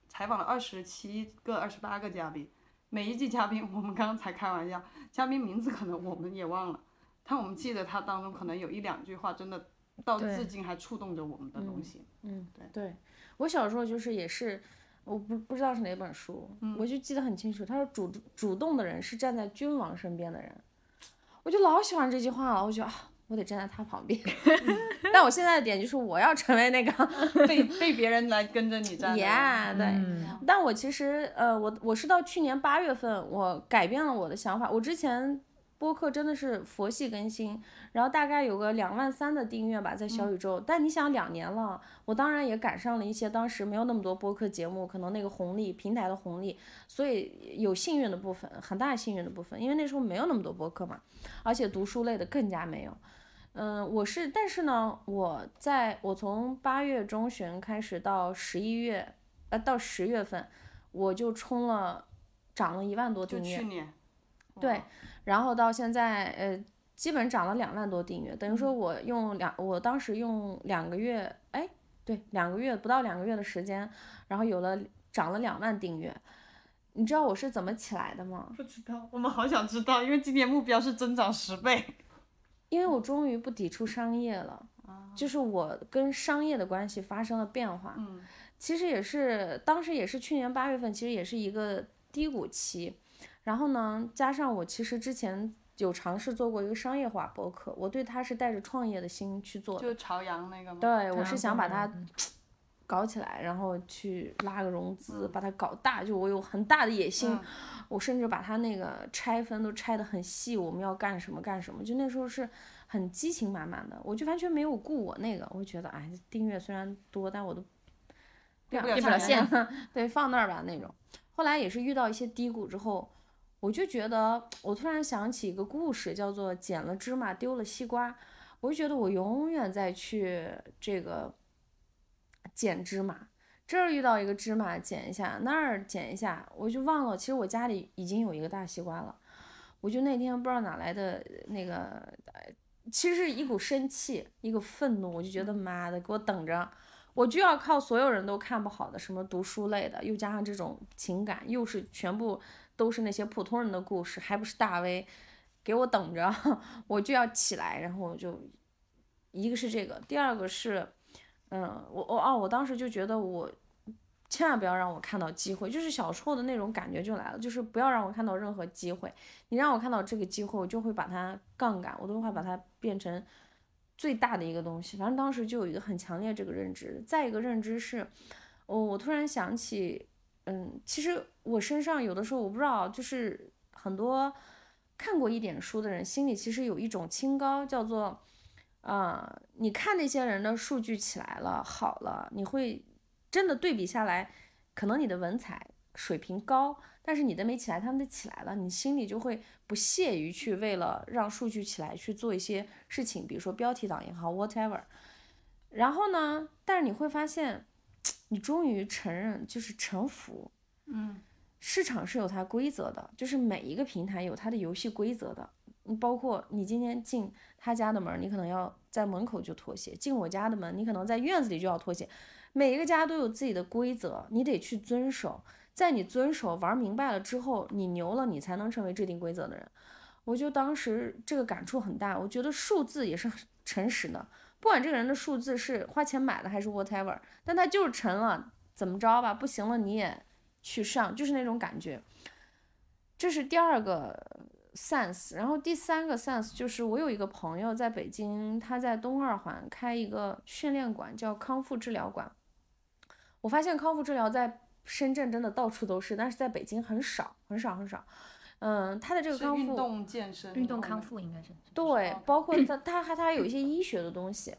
采访了二十七个、二十八个嘉宾，每一季嘉宾，我们刚刚才开玩笑，嘉宾名字可能我们也忘了，但我们记得他当中可能有一两句话真的到至今还触动着我们的东西。嗯，对对，我小时候就是也是，我不不知道是哪本书，我就记得很清楚。他说主主动的人是站在君王身边的人，我就老喜欢这句话了。我觉得啊，我得站在他旁边。*laughs* 但我现在的点就是我要成为那个 *laughs* 被被别人来跟着你站。，yeah，对。嗯但我其实呃，我我是到去年八月份，我改变了我的想法。我之前播客真的是佛系更新，然后大概有个两万三的订阅吧，在小宇宙。但你想两年了，我当然也赶上了一些当时没有那么多播客节目，可能那个红利平台的红利，所以有幸运的部分，很大幸运的部分，因为那时候没有那么多播客嘛，而且读书类的更加没有。嗯，我是，但是呢，我在我从八月中旬开始到十一月，呃，到十月份，我就冲了，涨了一万多订阅去，年。对，然后到现在，呃，基本涨了两万多订阅，等于说我用两，我当时用两个月，哎，对，两个月不到两个月的时间，然后有了涨了两万订阅，你知道我是怎么起来的吗？不知道，我们好想知道，因为今年目标是增长十倍。*laughs* 因为我终于不抵触商业了，就是我跟商业的关系发生了变化。嗯其实也是当时也是去年八月份，其实也是一个低谷期。然后呢，加上我其实之前有尝试做过一个商业化博客，我对它是带着创业的心去做的。就朝阳那个吗？对，我是啊想把它嗯 *tsk* 搞起来，然后去拉个融资，把它搞大。就我有很大的野心，嗯 *sniffs* 我甚至把它那个拆分都拆得很细，我们要干什么干什么。就那时候是很激情满满的，我就完全没有顾我那个，我就觉得哎，订阅虽然多，但我都不不了想不了线 *laughs* 对，放那儿吧那种。后来也是遇到一些低谷之后，我就觉得，我突然想起一个故事，叫做“捡了芝麻丢了西瓜”。我就觉得我永远在去这个捡芝麻，这儿遇到一个芝麻捡一下，那儿捡一下，我就忘了，其实我家里已经有一个大西瓜了。我就那天不知道哪来的那个，呃其实是一股生气，一股愤怒，我就觉得妈的，给我等着。我就要靠所有人都看不好的什么读书类的，又加上这种情感，又是全部都是那些普通人的故事，还不是大 V，给我等着，*laughs* 我就要起来，然后我就，一个是这个，第二个是，嗯，我我哦，我当时就觉得我千万不要让我看到机会，就是小时候的那种感觉就来了，就是不要让我看到任何机会，你让我看到这个机会，我就会把它杠杆，我都会把它变成最大的一个东西。反正当时就有一个很强烈这个认知。再一个认知是，我我突然想起，嗯，其实我身上有的时候我不知道，就是很多看过一点书的人心里其实有一种清高，叫做，啊、你看那些人的数据起来了，好了，你会真的对比下来，可能你的文采水平高，但是你的没起来，他们的起来了，你心里就会不屑于去为了让数据起来去做一些事情，比如说标题党也好，whatever。然后呢，但是你会发现，你终于承认，就是臣服，嗯，市场是有它规则的，就是每一个平台有它的游戏规则的。你包括你今天进他家的门儿，你可能要在门口就脱鞋；进我家的门，你可能在院子里就要脱鞋。每一个家都有自己的规则，你得去遵守。在你遵守玩明白了之后，你牛了，你才能成为制定规则的人。我就当时这个感触很大，我觉得数字也是很诚实的，不管这个人的数字是花钱买的还是 whatever，但他就是成了，怎么着吧？不行了你也去上，就是那种感觉。这是第二个 sense，然后第三个 sense 就是我有一个朋友在北京，他在东二环开一个训练馆，叫康复治疗馆。我发现康复治疗在深圳真的到处都是，但是在北京很少，很少，很少。嗯，他的这个康复运动健身，运动康。复应该是。对哦，包括他他还他还有一些医学的东西，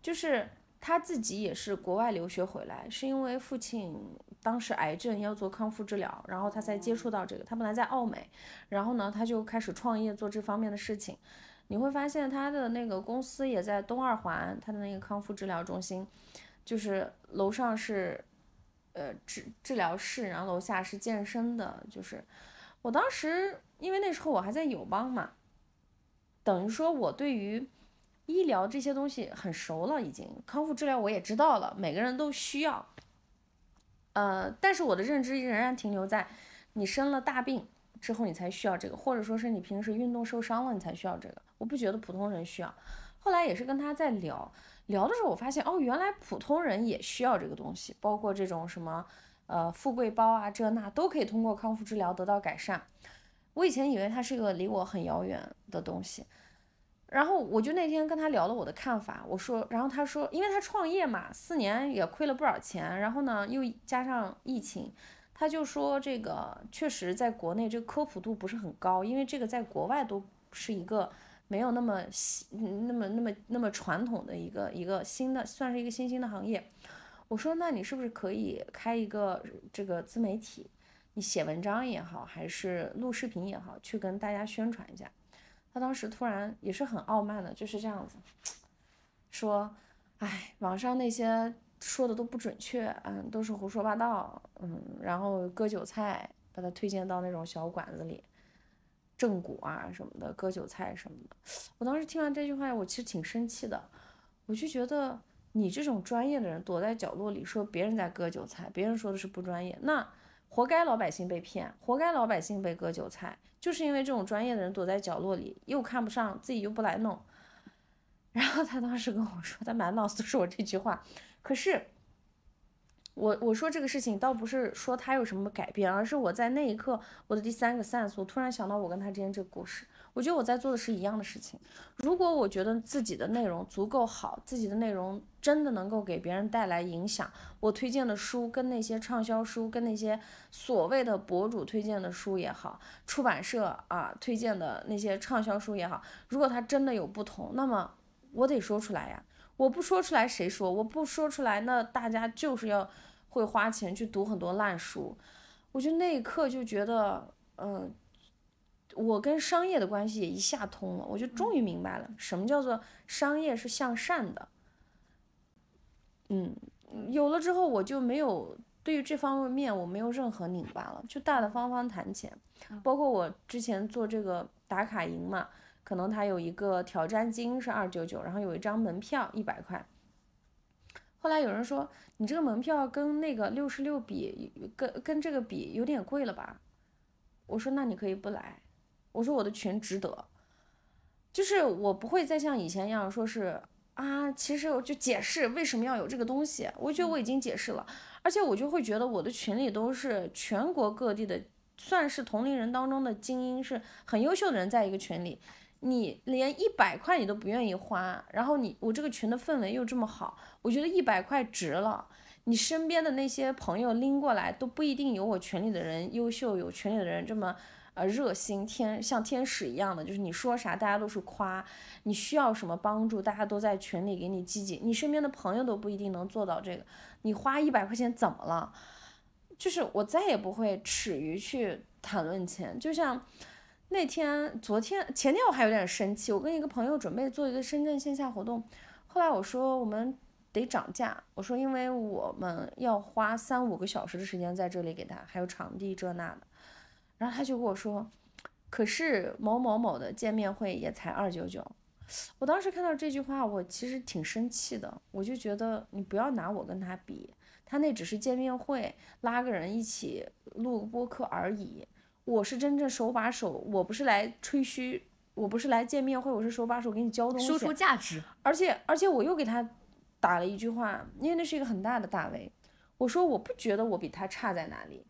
就是他自己也是国外留学回来，是因为父亲当时癌症要做康复治疗，然后他才接触到这个。他本来在澳美，然后呢他就开始创业做这方面的事情。你会发现他的那个公司也在东二环，他的那个康复治疗中心，就是楼上是呃治治疗室，然后楼下是健身的，就是我当时因为那时候我还在友邦嘛，等于说我对于医疗这些东西很熟了，已经康复治疗我也知道了，每个人都需要。呃，但是我的认知仍然停留在你生了大病之后你才需要这个，或者说是你平时运动受伤了你才需要这个。我不觉得普通人需要。后来也是跟他在聊聊的时候，我发现哦，原来普通人也需要这个东西，包括这种什么呃富贵包啊，这那都可以通过康复治疗得到改善。我以前以为它是一个离我很遥远的东西，然后我就那天跟他聊了我的看法，我说，然后他说，因为他创业嘛，四年也亏了不少钱，然后呢又加上疫情，他就说这个确实在国内这个科普度不是很高，因为这个在国外都是一个。没有那么新，那么那么那么传统的一个一个新的，算是一个新兴的行业。我说，那你是不是可以开一个这个自媒体？你写文章也好，还是录视频也好，去跟大家宣传一下。他当时突然也是很傲慢的，就是这样子说：“哎，网上那些说的都不准确，嗯，都是胡说八道，嗯，然后割韭菜，把他推荐到那种小馆子里。”正骨啊什么的，割韭菜什么的，我当时听完这句话，我其实挺生气的。我就觉得你这种专业的人躲在角落里说别人在割韭菜，别人说的是不专业，那活该老百姓被骗，活该老百姓被割韭菜，就是因为这种专业的人躲在角落里，又看不上，自己又不来弄。*laughs* 然后他当时跟我说，他满脑子都是我这句话，可是。我我说这个事情倒不是说他有什么改变，而是我在那一刻我的第三个 sense，我突然想到我跟他之间这个故事。我觉得我在做的是一样的事情。如果我觉得自己的内容足够好，自己的内容真的能够给别人带来影响，我推荐的书跟那些畅销书，跟那些所谓的博主推荐的书也好，出版社啊推荐的那些畅销书也好，如果它真的有不同，那么我得说出来呀。我不说出来，谁说？我不说出来，那大家就是要会花钱去读很多烂书。我就那一刻就觉得，嗯，我跟商业的关系也一下通了。我就终于明白了，什么叫做商业是向善的。嗯，有了之后，我就没有对于这方面我没有任何拧巴了，就大大方方谈钱。包括我之前做这个打卡营嘛。可能他有一个挑战金是二九九，然后有一张门票一百块。后来有人说你这个门票跟那个六十六比，跟跟这个比有点贵了吧？我说那你可以不来，我说我的群值得，就是我不会再像以前一样说是啊，其实我就解释为什么要有这个东西，我觉得我已经解释了，而且我就会觉得我的群里都是全国各地的，算是同龄人当中的精英，是很优秀的人在一个群里。你连一百块你都不愿意花，然后你我这个群的氛围又这么好，我觉得一百块值了。你身边的那些朋友拎过来都不一定有我群里的人优秀，有群里的人这么呃热心，天像天使一样的，就是你说啥大家都是夸，你需要什么帮助大家都在群里给你积极，你身边的朋友都不一定能做到这个，你花一百块钱怎么了？就是我再也不会耻于去谈论钱，就像。那天、昨天、前天我还有点生气，我跟一个朋友准备做一个深圳线下活动，后来我说我们得涨价，我说因为我们要花三五个小时的时间在这里给他，还有场地这那的，然后他就跟我说，可是某某某的见面会也才二九九，我当时看到这句话，我其实挺生气的，我就觉得你不要拿我跟他比，他那只是见面会，拉个人一起录个播客而已。我是真正手把手，我不是来吹嘘，我不是来见面会，我是手把手给你教东西，输出价值。而且而且我又给他打了一句话，因为那是一个很大的大 V，我说我不觉得我比他差在哪里。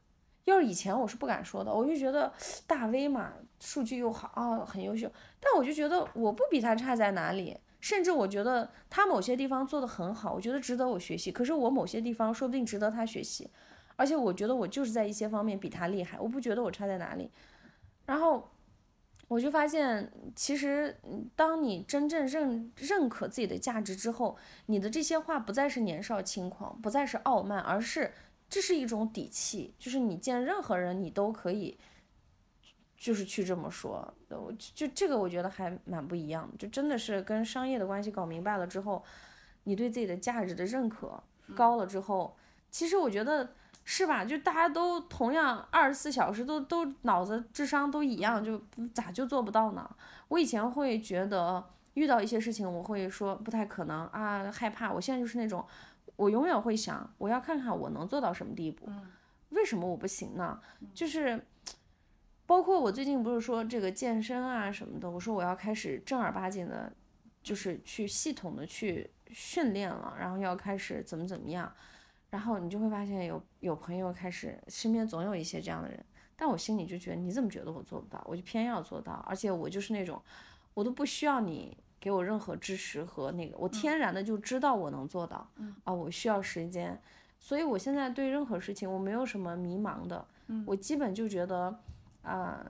要是以前我是不敢说的，我就觉得大 V 嘛，数据又好啊，很优秀。但我就觉得我不比他差在哪里，甚至我觉得他某些地方做得很好，我觉得值得我学习。可是我某些地方说不定值得他学习。而且我觉得我就是在一些方面比他厉害，我不觉得我差在哪里。然后我就发现，其实当你真正认认可自己的价值之后，你的这些话不再是年少轻狂，不再是傲慢，而是这是一种底气，就是你见任何人你都可以，就是去这么说。就这个我觉得还蛮不一样的，就真的是跟商业的关系搞明白了之后，你对自己的价值的认可高了之后，其实我觉得。是吧？就大家都同样二十四小时都都脑子智商都一样，就咋就做不到呢？我以前会觉得遇到一些事情，我会说不太可能啊，害怕。我现在就是那种，我永远会想，我要看看我能做到什么地步。为什么我不行呢？就是包括我最近不是说这个健身啊什么的，我说我要开始正儿八经的，就是去系统的去训练了，然后要开始怎么怎么样，然后你就会发现有有朋友开始身边总有一些这样的人，但我心里就觉得你怎么觉得我做不到，我就偏要做到，而且我就是那种我都不需要你给我任何支持和那个，我天然的就知道我能做到，啊，我需要时间。所以我现在对任何事情我没有什么迷茫的，我基本就觉得，啊、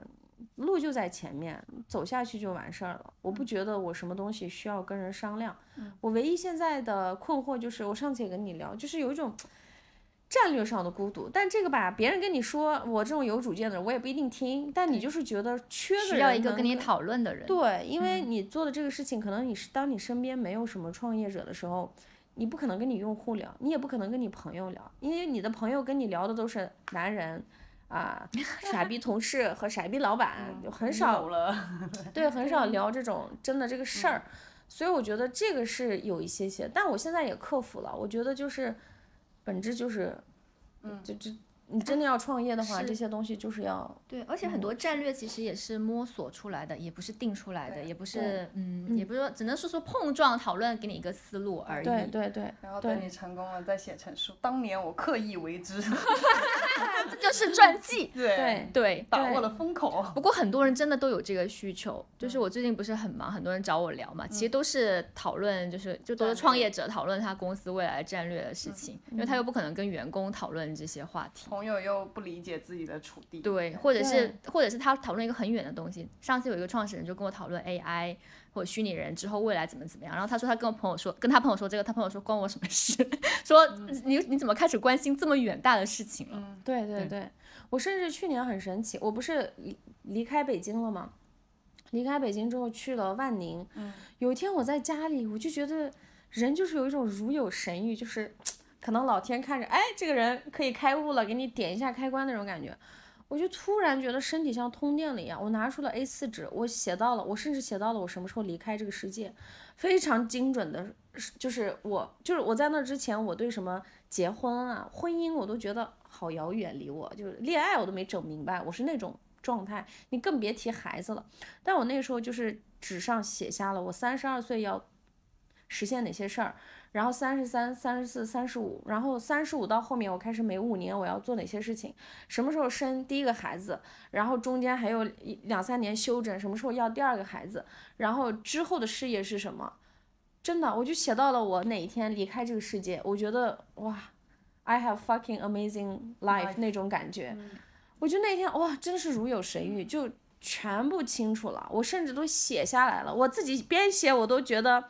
路就在前面，走下去就完事儿了。我不觉得我什么东西需要跟人商量。我唯一现在的困惑就是，我上次也跟你聊，就是有一种 *tsk* 战略上的孤独。但这个吧，别人跟你说我这种有主见的人，我也不一定听。但你就是觉得缺个人需要一个跟你讨论的人。对，因为你做的这个事情，可能你是当你身边没有什么创业者的时候，你不可能跟你用户聊，你也不可能跟你朋友聊，因为你的朋友跟你聊的都是男人啊、傻逼同事和傻逼老板，就很少了，*laughs* 对，很少聊这种真的这个事儿，所以我觉得这个是有一些些，但我现在也克服了，我觉得就是本质就是，嗯，就就你真的要创业的话，这些东西就是要对，而且很多战略其实也是摸索出来的，也不是定出来的，也不是嗯，也不是说只能是说碰撞讨论，给你一个思路而已。对对对对然后等你成功了再写成书。当年我刻意为之 *laughs* *laughs* 这就是传记。*laughs* 对对对，把握了风口。不过很多人真的都有这个需求，就是我最近不是很忙，很多人找我聊嘛，其实都是讨论，就是就都是创业者讨论他公司未来战略的事情，因为他又不可能跟员工讨论这些话题。朋友又不理解自己的处境，对，或者是或者是他讨论一个很远的东西。上次有一个创始人就跟我讨论 AI 或者虚拟人之后未来怎么怎么样，然后他说他跟我朋友说，跟他朋友说这个，他朋友说关我什么事？*laughs* 说你你怎么开始关心这么远大的事情了？对对对，我甚至去年很神奇，我不是离离开北京了吗？离开北京之后去了万宁，有一天我在家里，我就觉得人就是有一种如有神谕，就是可能老天看着，哎，这个人可以开悟了，给你点一下开关那种感觉。我就突然觉得身体像通电了一样，我拿出了 A 4纸，我写到了，我甚至写到了我什么时候离开这个世界，非常精准的，就是我就是我在那之前，我对什么结婚啊、婚姻我都觉得好遥远离我，就是恋爱我都没整明白，我是那种状态，你更别提孩子了。但我那时候就是纸上写下了我三十二岁要实现哪些事儿，然后三十三、三十四、三十五，然后三十五到后面我开始每五年我要做哪些事情，什么时候生第一个孩子，然后中间还有一两三年休整，什么时候要第二个孩子，然后之后的事业是什么？真的，我就写到了我哪一天离开这个世界，我觉得哇，I have fucking amazing life 那种感觉，我觉得那天哇，真是如有神谕，就全部清楚了，我甚至都写下来了，我自己边写我都觉得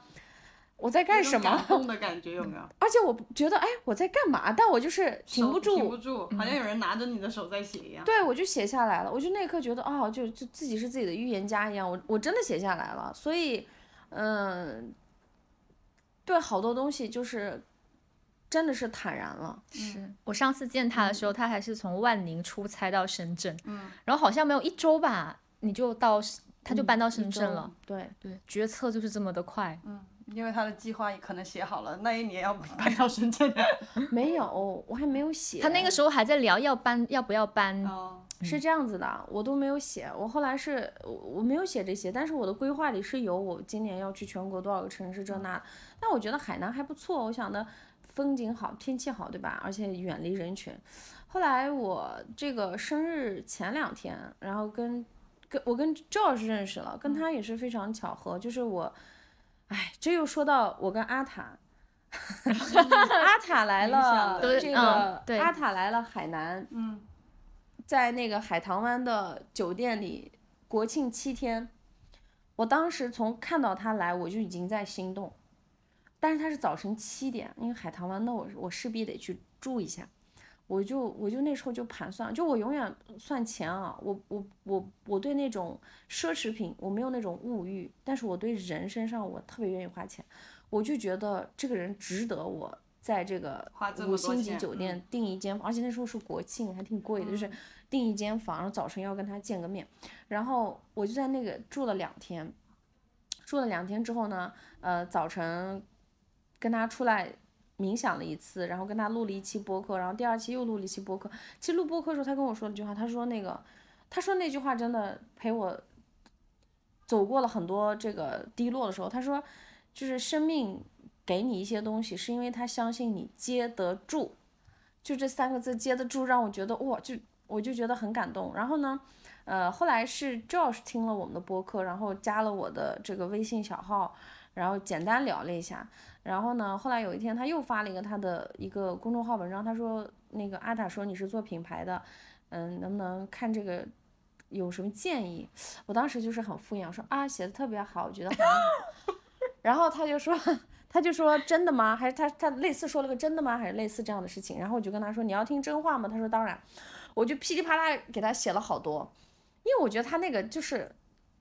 我在干什么感，动的 *laughs* 感觉有没有？而且我觉得哎我在干嘛，但我就是停不住，手停不住，好像有人拿着你的手在写一样。对，我就写下来了，我就那一刻觉得哦、就就自己是自己的预言家一样，我我真的写下来了，所以，嗯，对好多东西就是真的是坦然了，是。我上次见他的时候，他还是从万宁出差到深圳，嗯，然后好像没有一周吧，你就到他就搬到深圳了，对，对，决策就是这么的快，因为他的计划可能写好了，那一年要搬到深圳。*laughs* 没有，我还没有写，他那个时候还在聊要搬要不要搬，哦，是这样子的，我都没有写。我后来是我我没有写这些，但是我的规划里是有我今年要去全国多少个城市这那。但我觉得海南还不错，我想的风景好，天气好，对吧？而且远离人群。后来我这个生日前两天，然后跟跟我跟 George 认识了，跟他也是非常巧合，就是我，哎，这又说到我跟阿塔。*laughs* 阿塔来了，这个对阿塔来了海南，嗯，在那个海棠湾的酒店里，国庆七天，我当时从看到他来，我就已经在心动，但是他是早晨七点，因为海棠湾，那我我势必得去住一下，我就我就那时候就盘算，就我永远算钱啊，我我我我对那种奢侈品我没有那种物欲，但是我对人身上我特别愿意花钱，我就觉得这个人值得我在这个五星级酒店订一间房，而且那时候是国庆，还挺贵的，就是订一间房，然后早晨要跟他见个面，然后我就在那个住了两天，住了两天之后呢，呃，早晨跟他出来冥想了一次，然后跟他录了一期播客，然后第二期又录了一期播客。其实录播客的时候，他跟我说了一句话，他说那个，他说那句话真的陪我走过了很多这个低落的时候。他说，就是生命给你一些东西，是因为他相信你接得住。就这三个字接得住，让我觉得哇，就我就觉得很感动。然后呢，呃，后来是 Josh 听了我们的播客，然后加了我的这个微信小号，然后简单聊了一下。然后呢，后来有一天他又发了一个他的一个公众号文章，他说那个阿塔说你是做品牌的，嗯，能不能看这个有什么建议？我当时就是很敷衍，我说啊，写的特别好，我觉得很好。*laughs* 然后他就说。*laughs* 他就说真的吗？还是他他类似说了个真的吗？还是类似这样的事情？然后我就跟他说你要听真话吗？他说当然，我就噼里啪啦给他写了好多，因为我觉得他那个就是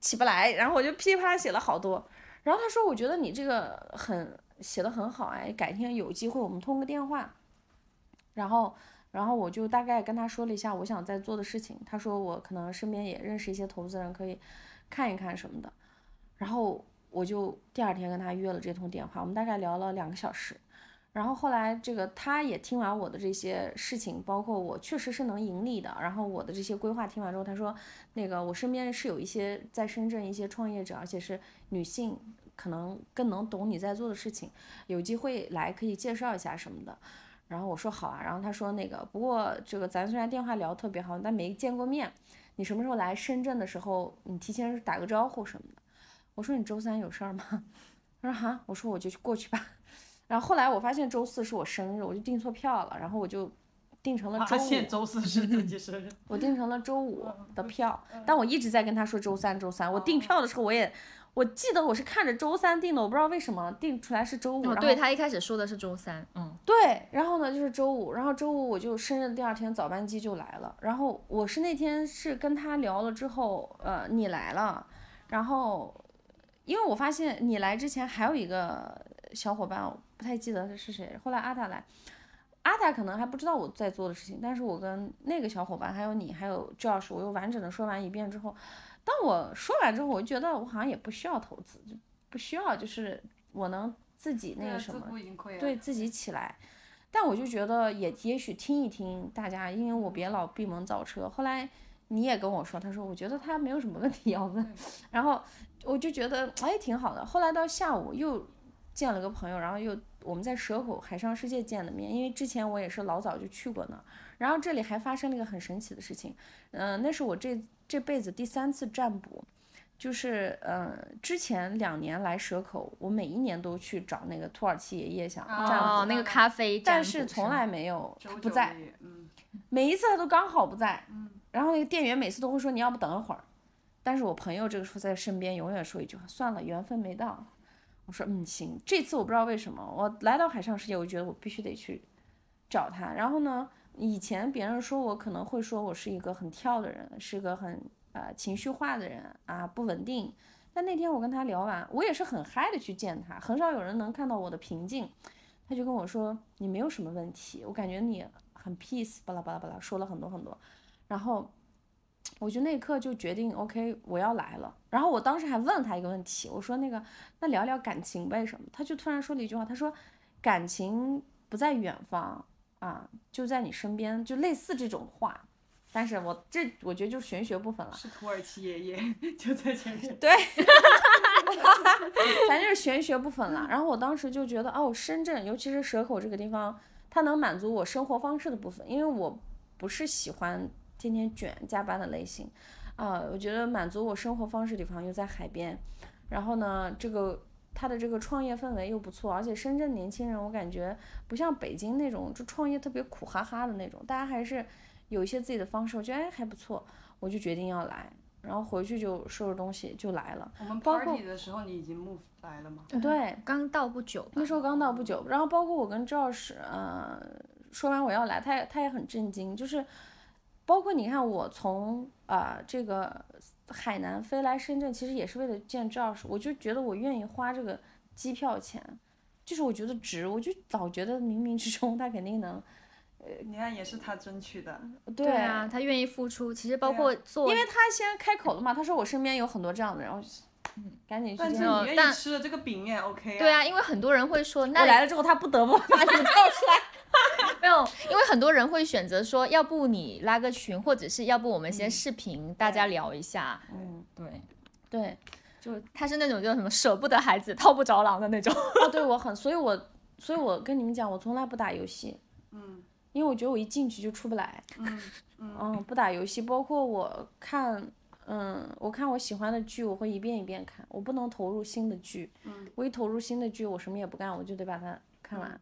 起不来，然后我就噼里啪啦写了好多。然后他说我觉得你这个很写的很好哎，改天有机会我们通个电话。然后然后我就大概跟他说了一下我想在做的事情，他说我可能身边也认识一些投资人可以看一看什么的，然后。我就第二天跟他约了这通电话，我们大概聊了两个小时，然后后来这个他也听完我的这些事情，包括我确实是能盈利的，然后我的这些规划听完之后，他说那个我身边是有一些在深圳一些创业者，而且是女性，可能更能懂你在做的事情，有机会来可以介绍一下什么的，然后我说好啊，然后他说那个不过这个咱虽然电话聊特别好，但没见过面，你什么时候来深圳的时候，你提前打个招呼什么的。我说你周三有事儿吗？*laughs* 他说哈，我说我就去过去吧。然后后来我发现周四是我生日，我就订错票了，然后我就订成了周五。发现周四是自己生日。我订成了周五的票，但我一直在跟他说周三周三。我订票的时候我也，我记得我是看着周三订的，我不知道为什么订出来是周五。对他一开始说的是周三，嗯，对，然后呢就是周五，然后周五我就生日第二天早班机就来了，然后我是那天是跟他聊了之后，呃，你来了，然后。因为我发现你来之前还有一个小伙伴，我不太记得他是谁。后来阿塔来，阿塔可能还不知道我在做的事情，但是我跟那个小伙伴，还有你，还有 Josh，我又完整的说完一遍之后，当我说完之后，我就觉得我好像也不需要投资，就不需要，就是我能自己那个什么，对自己起来。但我就觉得也也许听一听大家，因为我别老闭门造车。后来你也跟我说，他说我觉得他没有什么问题要问，然后。我就觉得哎挺好的，后来到下午又见了个朋友，然后又我们在蛇口海上世界见的面，因为之前我也是老早就去过那儿，然后这里还发生了一个很神奇的事情，嗯，那是我这这辈子第三次占卜，就是嗯之前两年来蛇口，我每一年都去找那个土耳其爷爷想占卜那个咖啡，但是从来没有不在，每一次他都刚好不在，然后那个店员每次都会说你要不等一会儿。但是我朋友这个时候在身边，永远说一句话：算了，缘分没到。我说嗯行，这次我不知道为什么，我来到海上世界，我觉得我必须得去找他。然后呢，以前别人说我可能会说我是一个很跳的人，是个很呃情绪化的人啊，不稳定。但那天我跟他聊完，我也是很嗨的去见他，很少有人能看到我的平静。他就跟我说你没有什么问题，我感觉你很 peace，巴拉巴拉巴拉说了很多很多，然后。我就那一刻就决定，OK，我要来了。然后我当时还问了他一个问题，我说那个，那聊聊感情呗什么？他就突然说了一句话，他说，感情不在远方啊，就在你身边，就类似这种话。但是我这我觉得就是玄学部分了。是土耳其爷爷 *laughs* 就在前面。对，咱就是玄学部分了。然后我当时就觉得，哦，深圳，尤其是蛇口这个地方，它能满足我生活方式的部分，因为我不是喜欢。天天卷加班的类型，啊，我觉得满足我生活方式地方又在海边，然后呢，这个它的这个创业氛围又不错，而且深圳年轻人我感觉不像北京那种就创业特别苦哈哈的那种，大家还是有一些自己的方式，我觉得哎还不错，我就决定要来，然后回去就收拾东西就来了。我们 party 的时候你已经 move 来了吗？对，刚到不久。那时候刚到不久，然后包括我跟赵老师，呃，说完我要来，他也他也很震惊，就是。包括你看，我从啊这个海南飞来深圳，其实也是为了见赵师。我就觉得我愿意花这个机票钱，就是我觉得值。我就老觉得冥冥之中他肯定能，*laughs* 呃，你看也是他争取的。对啊，他愿意付出。其实包括做，因为他先开口了嘛，他说我身边有很多这样的人，赶紧去但是见。你愿意吃的这个饼也 OK 啊。对啊，因为很多人会说，我那来了之后，他不得不 *laughs* 把你叫出来。没有，因为很多人会选择说，要不你拉个群，或者是要不我们先视频，大家聊一下。嗯，对，对，就他是那种叫什么舍不得孩子套不着狼的那种。*laughs* 哦，对我很，所以我，所以我跟你们讲，我从来不打游戏，嗯因为我觉得我一进去就出不来。嗯嗯 *laughs* 嗯，不打游戏，包括我看，嗯，我看我喜欢的剧，我会一遍一遍看，我不能投入新的剧。嗯我一投入新的剧，我什么也不干，我就得把它看完。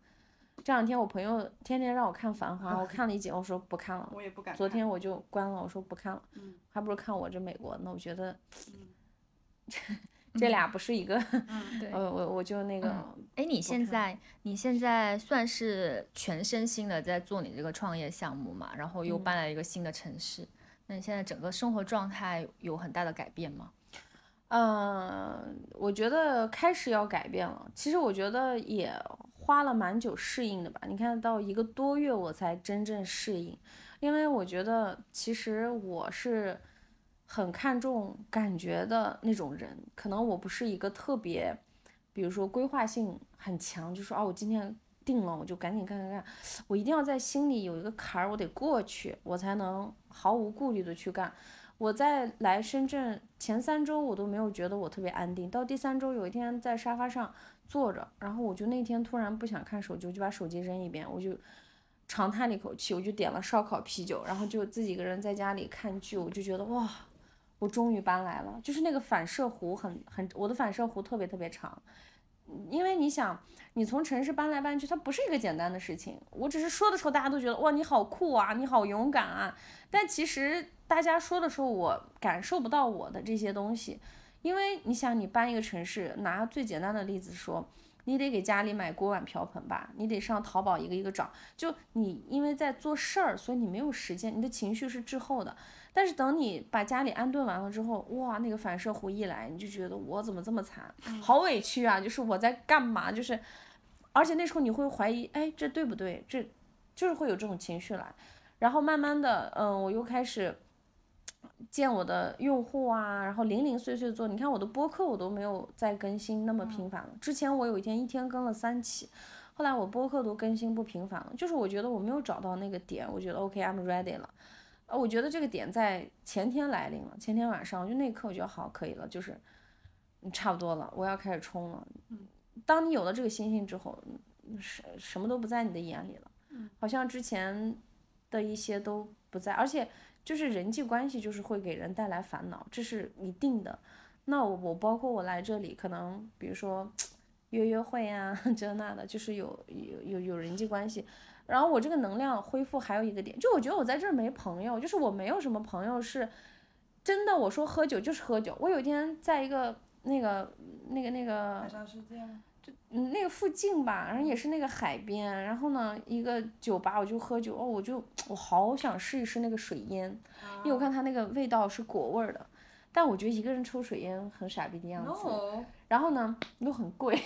这两天我朋友天天让我看《繁花》，我看了一集，我说不看了。*laughs* 我也不敢。昨天我就关了，我说不看了，嗯还不如看我这美国呢。我觉得嗯 *laughs* 这俩不是一个，*laughs* 嗯对呃，我我就那个，哎，你现在你现在算是全身心的在做你这个创业项目嘛？然后又搬来一个新的城市，那你现在整个生活状态有很大的改变吗？嗯，我觉得开始要改变了。其实我觉得也花了蛮久适应的吧。你看到一个多月我才真正适应，因为我觉得其实我是很看重感觉的那种人，可能我不是一个特别，比如说规划性很强，就说啊我今天定了我就赶紧干干干，我一定要在心里有一个坎儿，我得过去，我才能毫无顾虑的去干。我在来深圳前三周，我都没有觉得我特别安定。到第三周，有一天在沙发上坐着，然后我就那天突然不想看手机，我就把手机扔一边，我就长叹了一口气，我就点了烧烤啤酒，然后就自己一个人在家里看剧，我就觉得哇，我终于搬来了。就是那个反射弧很很，我的反射弧特别特别长，因为你想，你从城市搬来搬去，它不是一个简单的事情。我只是说的时候，大家都觉得哇，你好酷啊，你好勇敢啊。但其实大家说的时候，我感受不到我的这些东西，因为你想，你搬一个城市，拿最简单的例子说，你得给家里买锅碗瓢盆吧，你得上淘宝一个一个找。就你因为在做事儿，所以你没有时间，你的情绪是滞后的。但是等你把家里安顿完了之后，哇，那个反射弧一来，你就觉得我怎么这么惨，好委屈啊！就是我在干嘛？就是，而且那时候你会怀疑，哎，这对不对？这就是会有这种情绪来。然后慢慢的，嗯，我又开始见我的用户啊，然后零零碎碎做。你看我的播客我都没有再更新那么频繁了。之前我有一天一天更了三期，后来我播客都更新不频繁了，就是我觉得我没有找到那个点，我觉得 OK，I'm、ready 了。呃，我觉得这个点在前天来临了，前天晚上我就那一刻我觉得好可以了，就是嗯差不多了，我要开始冲了。当你有了这个心性之后，嗯什什么都不在你的眼里了，好像之前的一些都不在，而且就是人际关系就是会给人带来烦恼，这是一定的。那我我包括我来这里，可能比如说约约会啊，*laughs* 这那的，就是有有有有人际关系。然后我这个能量恢复还有一个点，就我觉得我在这儿没朋友，就是我没有什么朋友是真的。我说喝酒就是喝酒。我有一天在一个那个那个那个？嗯，那个附近吧，然后也是那个海边，然后呢，一个酒吧我就喝酒，哦，我就 *tsk* 我好想试一试那个水烟，因为我看它那个味道是果味儿的，但我觉得一个人抽水烟很傻逼的样子，No，然后呢又很贵 *laughs*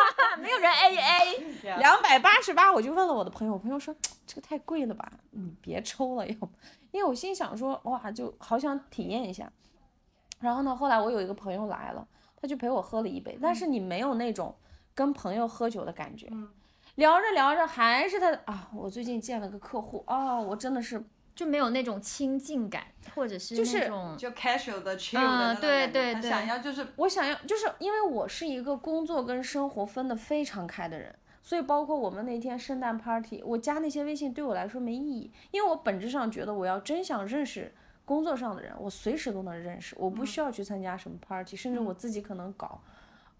*laughs* 没有人 A A，两百八十八，我就问了我的朋友，我朋友说这个太贵了吧，你别抽了，要不，因为我心想说哇，就好想体验一下。然后呢，后来我有一个朋友来了，他就陪我喝了一杯，但是你没有那种跟朋友喝酒的感觉。嗯聊着聊着还是他啊，我最近见了个客户啊、我真的是就没有那种亲近感，或者是就是那种就 casual 的 chill 的嗯那种感觉对对对他想要就是我想要，就是因为我是一个工作跟生活分得非常开的人，所以包括我们那天圣诞 party，我加那些微信对我来说没意义，因为我本质上觉得我要真想认识工作上的人，我随时都能认识，我不需要去参加什么 party，、甚至我自己可能搞。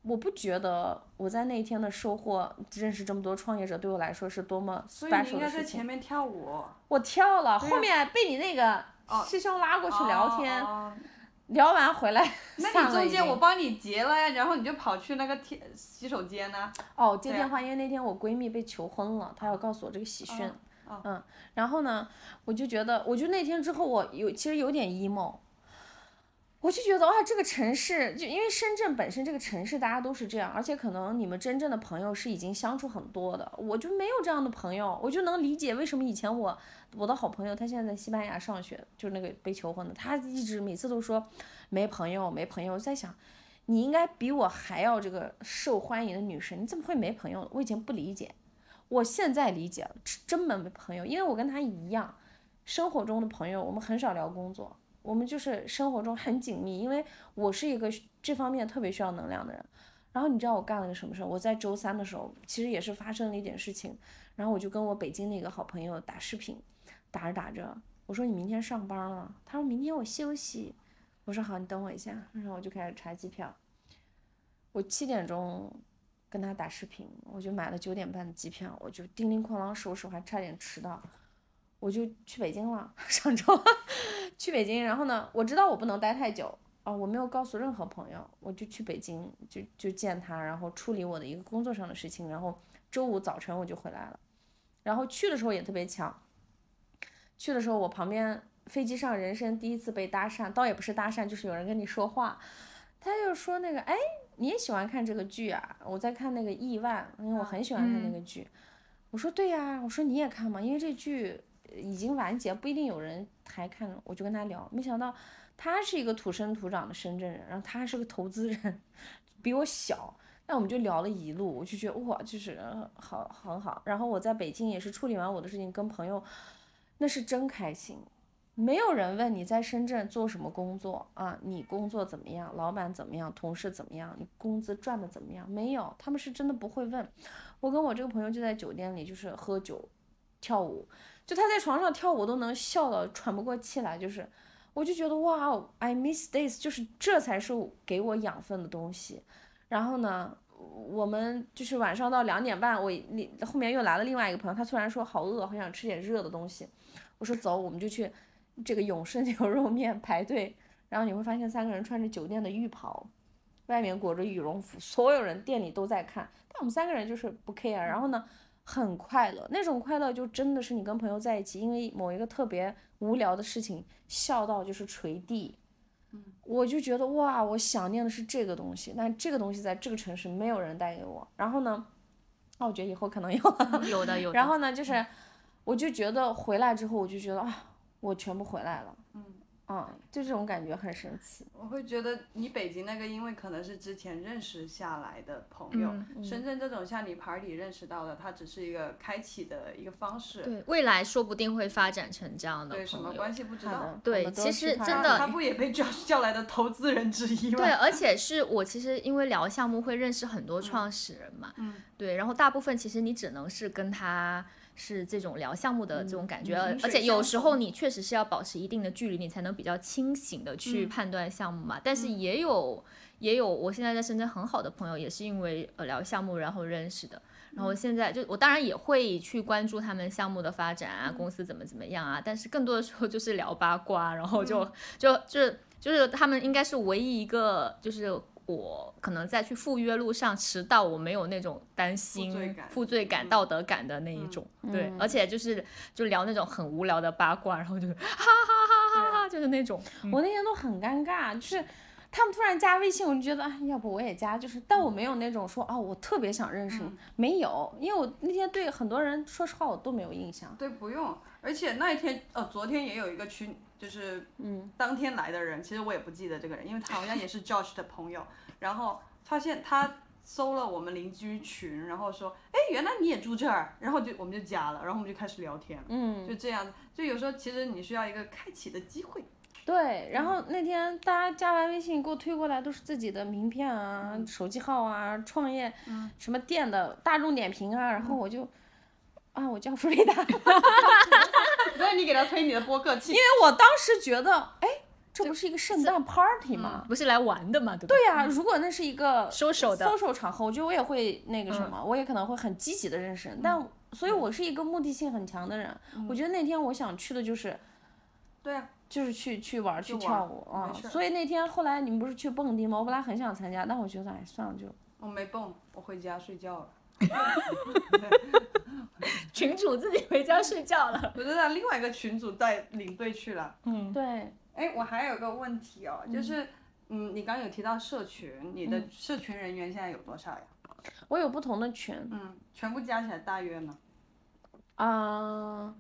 我不觉得我在那一天的收获，认识这么多创业者，对我来说是多么所以你应该的事情。在前面跳舞，我跳了，啊后面被你那个哦师兄拉过去聊天，聊完回来那你中间我帮你结了呀，然后你就跑去那个贴洗手间呢、哦，接电话，因为那天我闺蜜被求婚了，她要告诉我这个喜讯。哦嗯，然后呢，我就觉得，我就那天之后，我有其实有点 emo。我就觉得哇，这个城市就因为深圳本身这个城市大家都是这样，而且可能你们真正的朋友是已经相处很多的，我就没有这样的朋友，我就能理解为什么以前我我的好朋友他现在在西班牙上学，就那个被求婚的，他一直每次都说没朋友没朋友，我在想。你应该比我还要这个受欢迎的女生，你怎么会没朋友？我以前不理解，我现在理解了，真没朋友，因为我跟他一样，生活中的朋友，我们很少聊工作，我们就是生活中很紧密，因为我是一个这方面特别需要能量的人。然后你知道我干了个什么事儿？我在周三的时候，其实也是发生了一点事情，然后我就跟我北京那个好朋友打视频，打着打着，我说你明天上班了？他说明天我休息。我说好，你等我一下，然后我就开始查机票。我七点钟跟他打视频，我就买了九点半的机票，我就叮铃哐啷收拾，我还差点迟到，我就去北京了。*laughs* 上周去北京，然后呢，我知道我不能待太久。哦，我没有告诉任何朋友，我就去北京，就就见他，然后处理我的一个工作上的事情，然后周五早晨我就回来了。然后去的时候也特别巧，去的时候我旁边飞机上人生第一次被搭讪，倒也不是搭讪，就是有人跟你说话，他就说那个，哎，你也喜欢看这个剧啊？我在看那个《亿万》，因为我很喜欢看那个剧。我说对呀，我说你也看吗？因为这剧已经完结，不一定有人还看。我就跟他聊，没想到。他是一个土生土长的深圳人，然后他是个投资人，*laughs* 比我小，那我们就聊了一路，我就觉得哇，就是好很好。然后我在北京也是处理完我的事情，跟朋友，那是真开心。没有人问你在深圳做什么工作啊，你工作怎么样，老板怎么样，同事怎么样，你工资赚的怎么样？没有，他们是真的不会问。我跟我这个朋友就在酒店里，就是喝酒、跳舞，就他在床上跳舞都能笑到喘不过气来，就是。我就觉得哇，I miss this，就是这才是给我养分的东西。然后呢，我们就是晚上到两点半，我你后面又来了另外一个朋友，他突然说好饿，好想吃点热的东西。我说走，我们就去这个永盛牛肉面排队。然后你会发现三个人穿着酒店的浴袍，外面裹着羽绒服，所有人店里都在看，但我们三个人就是不 care。然后呢？很快乐，那种快乐就真的是你跟朋友在一起，因为某一个特别无聊的事情笑到就是垂地。嗯，我就觉得哇，我想念的是这个东西，但这个东西在这个城市没有人带给我。然后呢，那我觉得以后可能有，有的 *laughs* 有。然后呢，就是我就觉得回来之后，我就觉得啊，我全部回来了。嗯。嗯，就这种感觉很神奇。我会觉得你北京那个，因为可能是之前认识下来的朋友，深圳这种像你 party 认识到的，它只是一个开启的一个方式。对，未来说不定会发展成这样的对，什么关系不知道。对，其实真的，他不也被叫 *laughs* 叫来的投资人之一吗？对，而且是我其实因为聊项目会认识很多创始人嘛。嗯。对，然后大部分其实你只能是跟他。是这种聊项目的这种感觉，而且有时候你确实是要保持一定的距离，你才能比较清醒的去判断项目嘛。但是也有也有，我现在在深圳很好的朋友，也是因为呃聊项目然后认识的。然后现在就我当然也会去关注他们项目的发展啊，公司怎么怎么样啊。但是更多的时候就是聊八卦，然后就就就就是他们应该是唯一一个就是。我可能在去赴约路上迟到，我没有那种担心负罪感、道德感的那一种，对，而且就是就聊那种很无聊的八卦，然后就是 *laughs* 哈哈哈哈哈，就是那种，我那天都很尴尬，就是他们突然加微信，我就觉得啊，要不我也加，就是但我没有那种说啊，我特别想认识你，没有，因为我那天对很多人说实话我都没有印象，对，不用，而且那一天呃，昨天也有一个群。就是嗯，当天来的人，其实我也不记得这个人，因为他好像也是 Josh 的朋友。然后发现他搜了我们邻居群，然后说，哎，原来你也住这儿，然后就我们就加了，然后我们就开始聊天。嗯，就这样，就有时候其实你需要一个开启的机会。对，然后那天大家加完微信给我推过来都是自己的名片啊、手机号啊、创业什么店的大众点评啊，然后我就。啊，我叫弗瑞达，*laughs* 所以你给他推你的播客器，因为我当时觉得，哎，这不是一个圣诞 party 吗？不是来玩的吗？对吧？对呀，如果那是一个收手的收手场合，我觉得我也会那个什么，我也可能会很积极的认识人。但所以，我是一个目的性很强的人。我觉得那天我想去的就是，对啊，就是去去玩去跳舞啊。所以那天后来你们不是去蹦迪吗？我本来很想参加，但我觉得哎算了就。我没蹦，我回家睡觉了。*laughs* 群主自己回家睡觉了，我就让另外一个群主带领队去了。嗯，对。哎，我还有个问题哦，就是，嗯，你刚刚有提到社群，你的社群人员现在有多少呀？我有不同的群。嗯，全部加起来大约呢？啊，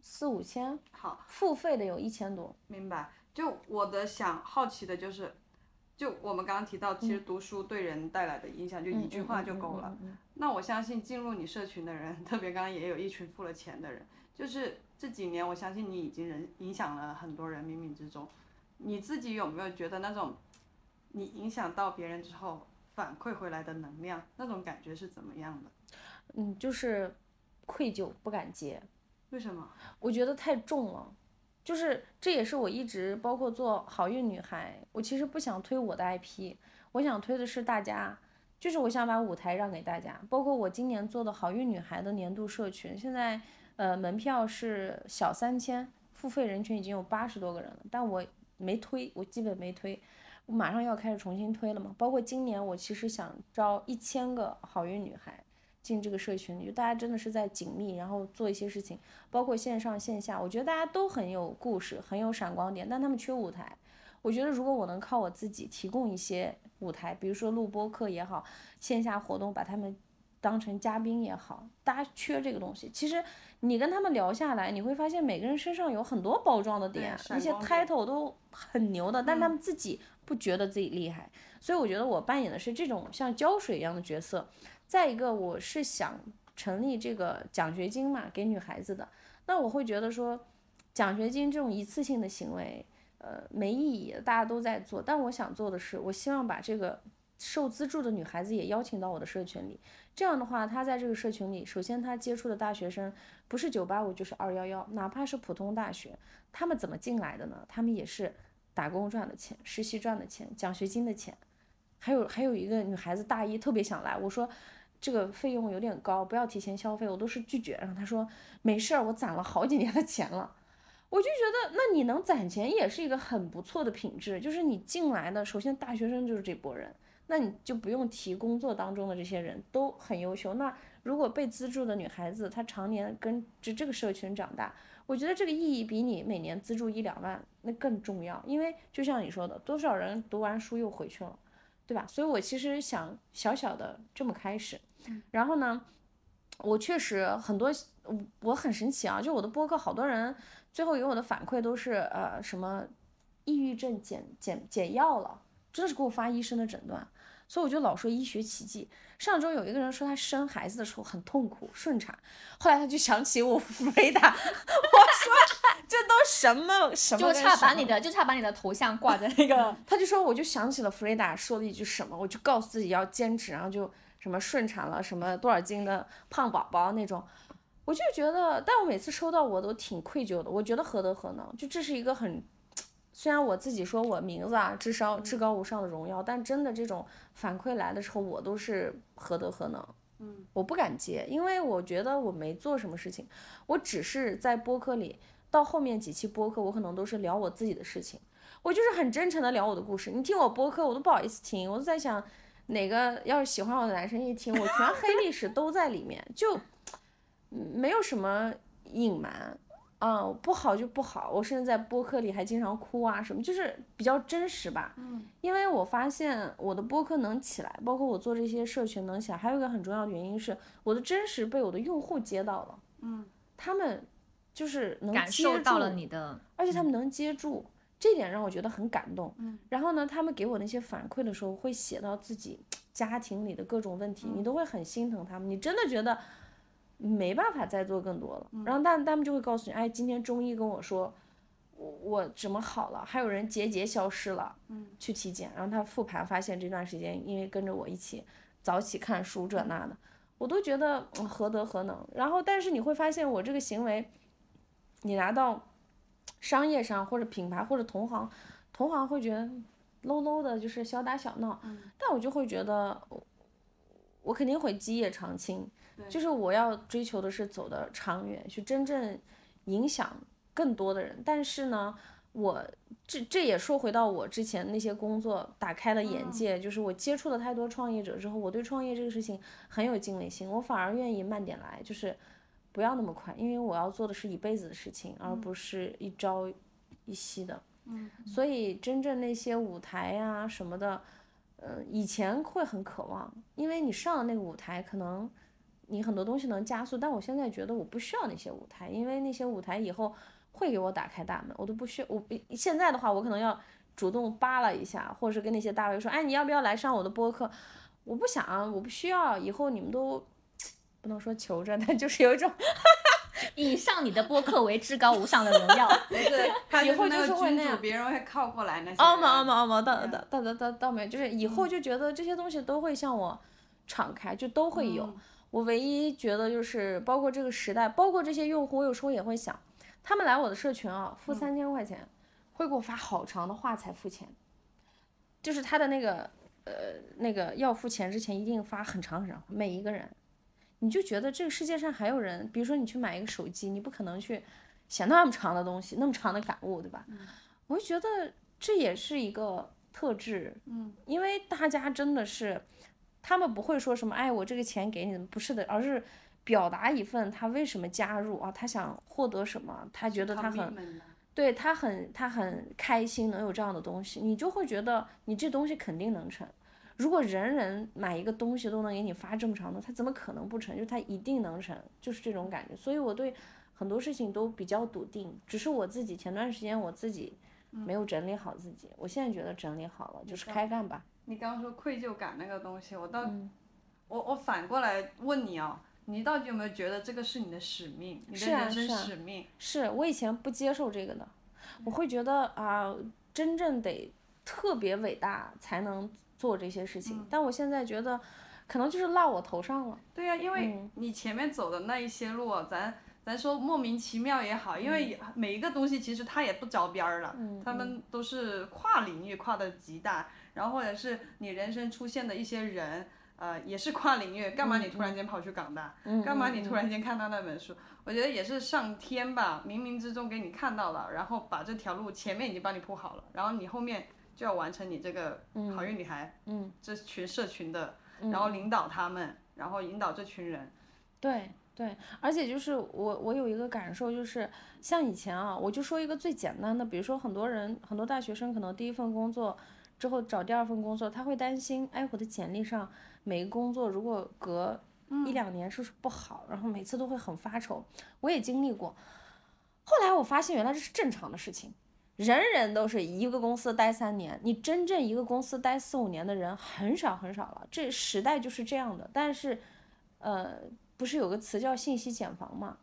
四五千，好，付费的有一千多。明白。就我的想好奇的就是，就我们刚刚提到，其实读书对人带来的影响，就一句话就够了。那我相信进入你社群的人，特别刚刚也有一群付了钱的人，就是这几年，我相信你已经人影响了很多人，冥冥之中，你自己有没有觉得那种你影响到别人之后反馈回来的能量，那种感觉是怎么样的？嗯，就是愧疚，不敢接。为什么？我觉得太重了，就是这也是我一直包括做好运女孩，我其实不想推我的 IP，我想推的是大家，就是我想把舞台让给大家，包括我今年做的好运女孩的年度社群，现在呃门票是小三千，付费人群已经有八十多个人了，但我没推，我基本没推。我马上要开始重新推了嘛，包括今年我其实想招一千个好运女孩进这个社群里，就大家真的是在紧密，然后做一些事情，包括线上线下，我觉得大家都很有故事，很有闪光点，但他们缺舞台。我觉得如果我能靠我自己提供一些舞台，比如说录播课也好，线下活动把他们当成嘉宾也好，大家缺这个东西。其实你跟他们聊下来，你会发现每个人身上有很多包装的点，那些 title 都很牛的，但他们自己不觉得自己厉害。所以我觉得我扮演的是这种像胶水一样的角色。再一个，我是想成立这个奖学金嘛，给女孩子的。那我会觉得说，奖学金这种一次性的行为，呃，没意义，大家都在做。但我想做的是，我希望把这个受资助的女孩子也邀请到我的社群里。这样的话，她在这个社群里，首先她接触的大学生不是九八五就是二幺幺，哪怕是普通大学，他们怎么进来的呢？他们也是打工赚的钱，实习赚的钱，奖学金的钱。还有还有一个女孩子大一特别想来，我说这个费用有点高，不要提前消费，我都是拒绝。然后他说没事儿，我攒了好几年的钱了。我就觉得，那你能攒钱也是一个很不错的品质，就是你进来的，首先大学生就是这波人，那你就不用提工作当中的这些人都很优秀。那如果被资助的女孩子，她常年跟着这个社群长大，我觉得这个意义比你每年资助一两万那更重要，因为就像你说的，多少人读完书又回去了，对吧？所以我其实想小小的这么开始，然后呢，我确实很多，我我很神奇啊，就我的播客，好多人最后给我的反馈都是呃什么抑郁症减减减药了，真的是给我发医生的诊断。所以我就老说医学奇迹。上周有一个人说他生孩子的时候很痛苦，顺产，后来他就想起我弗雷达，*laughs* 我说这都什么什么就差把你的就差把你的头像挂在那个他就说，我就想起了弗雷达说了一句什么，我就告诉自己要坚持，然后就什么顺产了，什么多少斤的胖宝宝那种，我就觉得，但我每次收到我都挺愧疚的，我觉得何德何能，就这是一个很，虽然我自己说我名字啊至少至高无上的荣耀，但真的这种反馈来的时候，我都是何德何能。嗯，我不敢接，因为我觉得我没做什么事情，我只是在播客里，到后面几期播客，我可能都是聊我自己的事情，我就是很真诚的聊我的故事。你听我播客，我都不好意思听，我都在想哪个要是喜欢我的男生一听，我全黑历史都在里面，就嗯没有什么隐瞒。啊、不好就不好，我甚至在播客里还经常哭啊什么，就是比较真实吧。嗯，因为我发现我的播客能起来，包括我做这些社群能起来，还有一个很重要的原因是我的真实被我的用户接到了。嗯，他们就是能感接受到了你的而且他们能接住，这点让我觉得很感动。嗯，然后呢，他们给我那些反馈的时候，会写到自己家庭里的各种问题，你都会很心疼他们，你真的觉得没办法再做更多了。然后但他们就会告诉你，哎，今天中医跟我说。我我怎么好了？还有人结节消失了，嗯，去体检，然后他复盘发现这段时间因为跟着我一起早起看书这那的，我都觉得、嗯何德何能。然后但是你会发现我这个行为，你拿到商业上或者品牌或者同行，同行会觉得 low low 的，就是小打小闹，但我就会觉得我我肯定会基业长青，就是我要追求的是走的长远，去真正影响更多的人。但是呢，我这这也说回到我之前那些工作打开了眼界，就是我接触了太多创业者之后，我对创业这个事情很有敬畏心，我反而愿意慢点来，就是不要那么快，因为我要做的是一辈子的事情，而不是一朝一夕的。嗯，所以真正那些舞台呀、什么的，嗯，以前会很渴望，因为你上了那个舞台，可能你很多东西能加速。但我现在觉得我不需要那些舞台，因为那些舞台以后会给我打开大门，我都不需要。我现在的话，我可能要主动扒拉一下，或者是跟那些大 V 说，哎，你要不要来上我的播客？我不想，我不需要。以后你们都不能说求着，但就是有一种。*laughs* 以上你的播客为至高无上的荣耀，*laughs* 对，以后就是会那样，别人会靠过来那些。哦嘛哦嘛哦嘛，*laughs* 倒倒倒倒倒倒没有，就是以后就觉得这些东西都会向我敞开，就都会有。我唯一觉得就是，包括这个时代，包括这些用户，我有时候也会想，他们来我的社群啊，付三千块钱，会给我发好长的话才付钱，就是他的那个呃那个要付钱之前一定发很长很长，每一个人。你就觉得这个世界上还有人，比如说你去买一个手机，你不可能去写那么长的东西，那么长的感悟，对吧？我就觉得这也是一个特质，嗯，因为大家真的是，他们不会说什么，哎，我这个钱给你，不是的，而是表达一份他为什么加入啊，他想获得什么，他觉得他很，对他很他很开心能有这样的东西，你就会觉得你这东西肯定能成。如果人人买一个东西都能给你发这么长的，他怎么可能不成？就他一定能成，就是这种感觉。所以我对很多事情都比较笃定。只是我自己前段时间我自己没有整理好自己，我现在觉得整理好了，就是开干吧。你刚刚说愧疚感那个东西，我倒，我我反过来问你啊，你到底有没有觉得这个是你的使命？你的人生使命？是我以前不接受这个的，我会觉得啊，真正得特别伟大才能。做这些事情，但我现在觉得，可能就是落我头上了。对呀，因为你前面走的那一些路，咱咱说莫名其妙也好，因为每一个东西其实它也不着边儿了，他们都是跨领域跨的极大，然后或者是你人生出现的一些人，呃，也是跨领域。干嘛你突然间跑去港大？干嘛你突然间看到那本书？我觉得也是上天吧，冥冥之中给你看到了，然后把这条路前面已经帮你铺好了，然后你后面。就要完成你这个好运女孩，嗯这群社群的，然后领导他们，然后引导这群人。对对，而且就是我我有一个感受，就是像以前啊，我就说一个最简单的，比如说很多人很多大学生可能第一份工作之后找第二份工作，他会担心，哎，我的简历上每个工作如果隔一两年是不是不好，然后每次都会很发愁。我也经历过，后来我发现原来这是正常的事情。人人都是一个公司待三年，你真正一个公司待四五年的人很少很少了。这时代就是这样的。但是，呃，不是有个词叫信息茧房吗？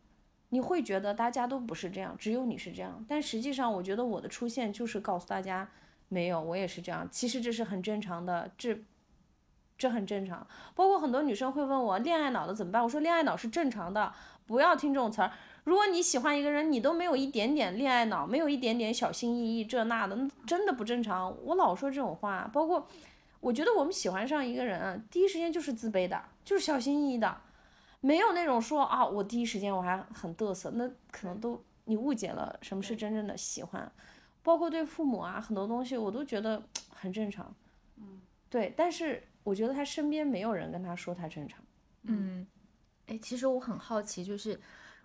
你会觉得大家都不是这样，只有你是这样。但实际上，我觉得我的出现就是告诉大家，没有，我也是这样。其实这是很正常的，这这很正常。包括很多女生会问我，恋爱脑的怎么办？我说恋爱脑是正常的，不要听这种词儿。如果你喜欢一个人，你都没有一点点恋爱脑，没有一点点小心翼翼，这那的，真的不正常。我老说这种话，包括我觉得我们喜欢上一个人，第一时间就是自卑的，就是小心翼翼的，没有那种说啊，我第一时间我还很嘚瑟，那可能都你误解了什么是真正的喜欢。包括对父母啊，很多东西我都觉得 *tsk* 很正常。嗯，对，但是我觉得他身边没有人跟他说他正常。嗯，哎，其实我很好奇，就是。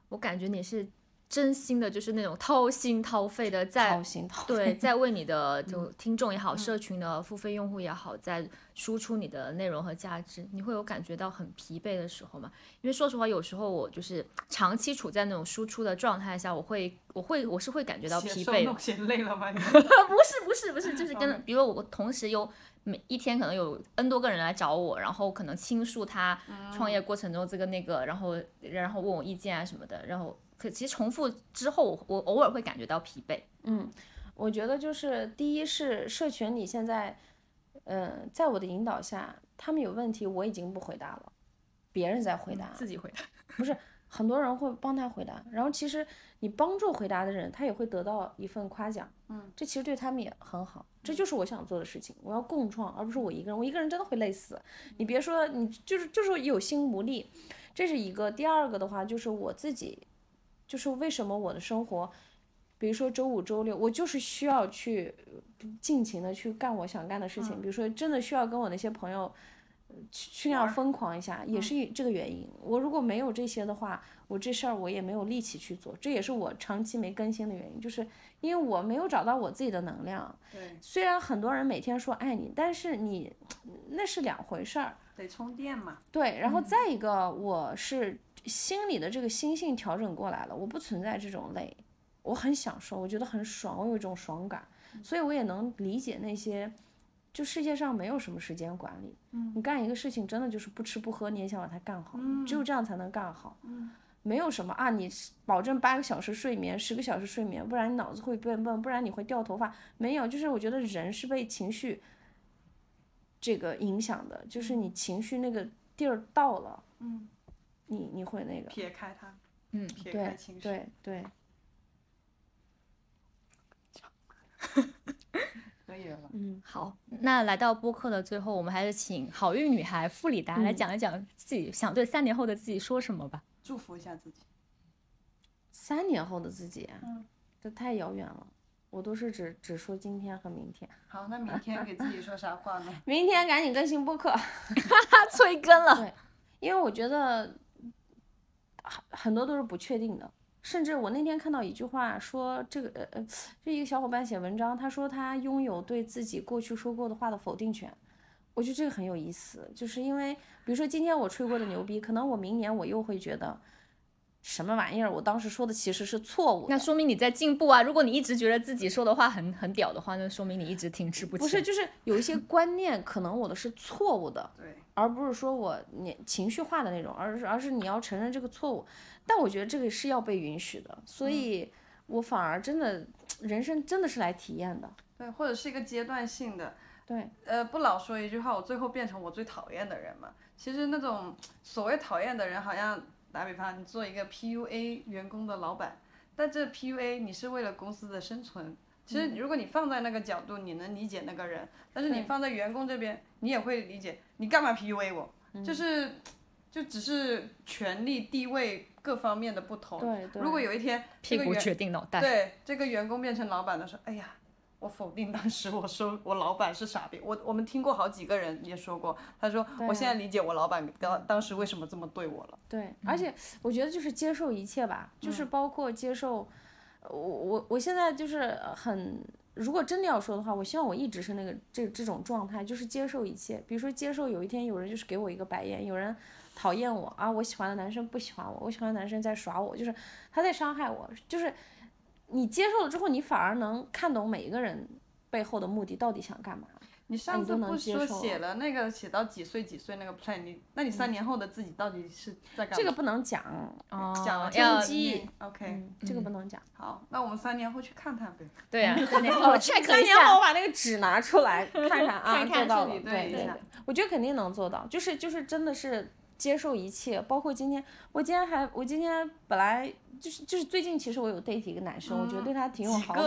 我感觉你是真心的，就是那种掏心掏肺的在对，在为你的 *laughs* 就听众也好，社群的付费用户也好，在输出你的内容和价值。你会有感觉到很疲惫的时候吗？因为说实话，有时候我就是长期处在那种输出的状态下，我会，我会，我是会感觉到疲惫。嫌累了吗？*laughs* 不是，不是，不是，就是跟，比如我同时有每一天可能有 N 多个人来找我，然后可能倾诉他创业过程中这个那个，然后然后问我意见啊什么的，然后可其实重复之后，我偶尔会感觉到疲惫。嗯，我觉得就是第一是社群里现在，嗯，在我的引导下，他们有问题我已经不回答了，别人在回答，自己回答，不是很多人会帮他回答，然后其实你帮助回答的人，他也会得到一份夸奖。嗯，这其实对他们也很好。这就是我想做的事情，我要共创，而不是我一个人。我一个人真的会累死。你别说，你就是就是有心无力，这是一个。第二个的话，就是我自己，就是为什么我的生活，比如说周五、周六，我就是需要去尽情的去干我想干的事情。比如说，真的需要跟我那些朋友去去那样疯狂一下，也是这个原因。我如果没有这些的话，我这事儿我也没有力气去做，这也是我长期没更新的原因，就是因为我没有找到我自己的能量。对，虽然很多人每天说爱你，但是你那是两回事儿。得充电嘛。对，然后再一个，我是心里的这个心性调整过来了，我不存在这种累，我很享受，我觉得很爽，我有一种爽感，所以我也能理解那些，就世界上没有什么时间管理，嗯。你干一个事情真的就是不吃不喝，你也想把它干好，只有这样才能干好，嗯。没有什么啊，你保证八个小时睡眠，十个小时睡眠，不然你脑子会变笨，不然你会掉头发，没有，就是我觉得人是被情绪。这个影响的，就是你情绪那个地儿到了，嗯，你你会那个，撇开它，嗯撇开情绪。对对，*laughs* 可以了吧？嗯，好，那来到播客的最后，我们还是请好运女孩傅里达来嗯讲一讲自己想对三年后的自己说什么吧。祝福一下自己。三年后的自己，嗯这太遥远了，我都是只只说今天和明天，好，那明天给自己说啥话呢？*laughs* 明天赶紧更新播客，他催更了，对，因为我觉得很很多都是不确定的。甚至我那天看到一句话说，这个呃呃，就一个小伙伴写文章，他说他拥有对自己过去说过的话的否定权。我觉得这个很有意思，就是因为比如说今天我吹过的牛逼，可能我明年我又会觉得什么玩意儿，我当时说的其实是错误。那说明你在进步啊。如果你一直觉得自己说的话很很屌的话，那说明你一直停滞不前。不是，就是有一些观念可能我的是错误的，对，而不是说我你情绪化的那种，而是而是你要承认这个错误。但我觉得这个是要被允许的，所以我反而真的人生真的是来体验的。对，或者是一个阶段性的。对，呃，不老说一句话，我最后变成我最讨厌的人嘛。其实那种所谓讨厌的人，好像打比方，你做一个 PUA 员工的老板，但这 PUA 你是为了公司的生存。其实如果你放在那个角度，你能理解那个人，但是你放在员工这边，你也会理解，你干嘛 PUA 我？就是就只是权力地位各方面的不同。对对如果有一天这个员屁股决定脑袋。对这个员工变成老板的时候，哎呀，我否定当时我说我老板是傻逼。我我们听过好几个人也说过，他说我现在理解我老板当当时为什么这么对我了。对，而且我觉得就是接受一切吧，就是包括接受，呃我我我现在就是很，如果真的要说的话，我希望我一直是那个这这种状态，就是接受一切。比如说接受有一天有人就是给我一个白眼，有人讨厌我啊，我喜欢的男生不喜欢我，我喜欢的男生在耍我，就是他在伤害我，就是你接受了之后，你反而能看懂每一个人背后的目的到底想干嘛。你上次不说写了那个写到几岁几岁那个 plan，你那你三年后的自己到底是在干嘛？这个不能讲，哦，讲了要天机 OK，、嗯，这个不能讲。好，那我们三年后去看看呗。*laughs* 对呀、三年后 check 三一下年后我把那个纸拿出来看看 *laughs* 啊，看看做到了，对对对我觉得肯定能做到，就是就是真的是接受一切，包括今天，我今天还我今天本来就是就是最近其实我有 date 一个男生，我觉得对他挺有好感？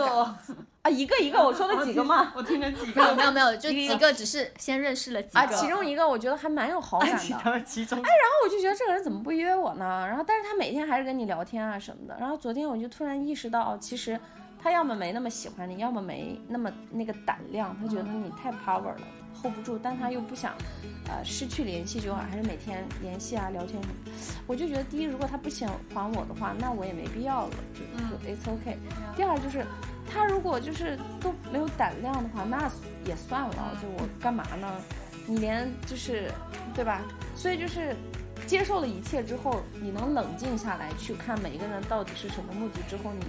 啊，一个一个我说了几个嘛，*laughs* 我听了几没有个，没有没有，就几个只是先认识了几个。啊，其中一个我觉得还蛮有好感的，其中。后我就觉得这个人怎么不约我呢？然后但是他每天还是跟你聊天啊什么的，然后昨天我就突然意识到，哦其实他要么没那么喜欢你，要么没那么那个胆量，他觉得你太 power 了，hold 不住，但他又不想，呃，失去联系就好，还是每天联系啊，聊天什么。我就觉得，第一，如果他不想还我的话，那我也没必要了，就就 it's okay。第二就是，他如果就是都没有胆量的话，那也算了，就我干嘛呢？你连就是，对吧？所以就是。接受了一切之后，你能冷静下来去看每一个人到底是什么目的之后，你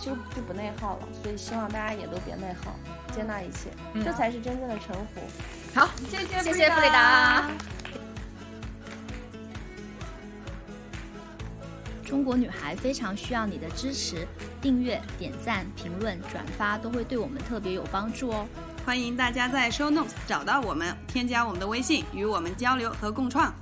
就就不内耗了。所以希望大家也都别内耗，接纳一切，这才是真正的臣服。好，谢谢谢谢弗里达。中国女孩非常需要你的支持，订阅、点赞、评论、转发都会对我们特别有帮助哦。欢迎大家在 Show Notes 找到我们，添加我们的微信，与我们交流和共创。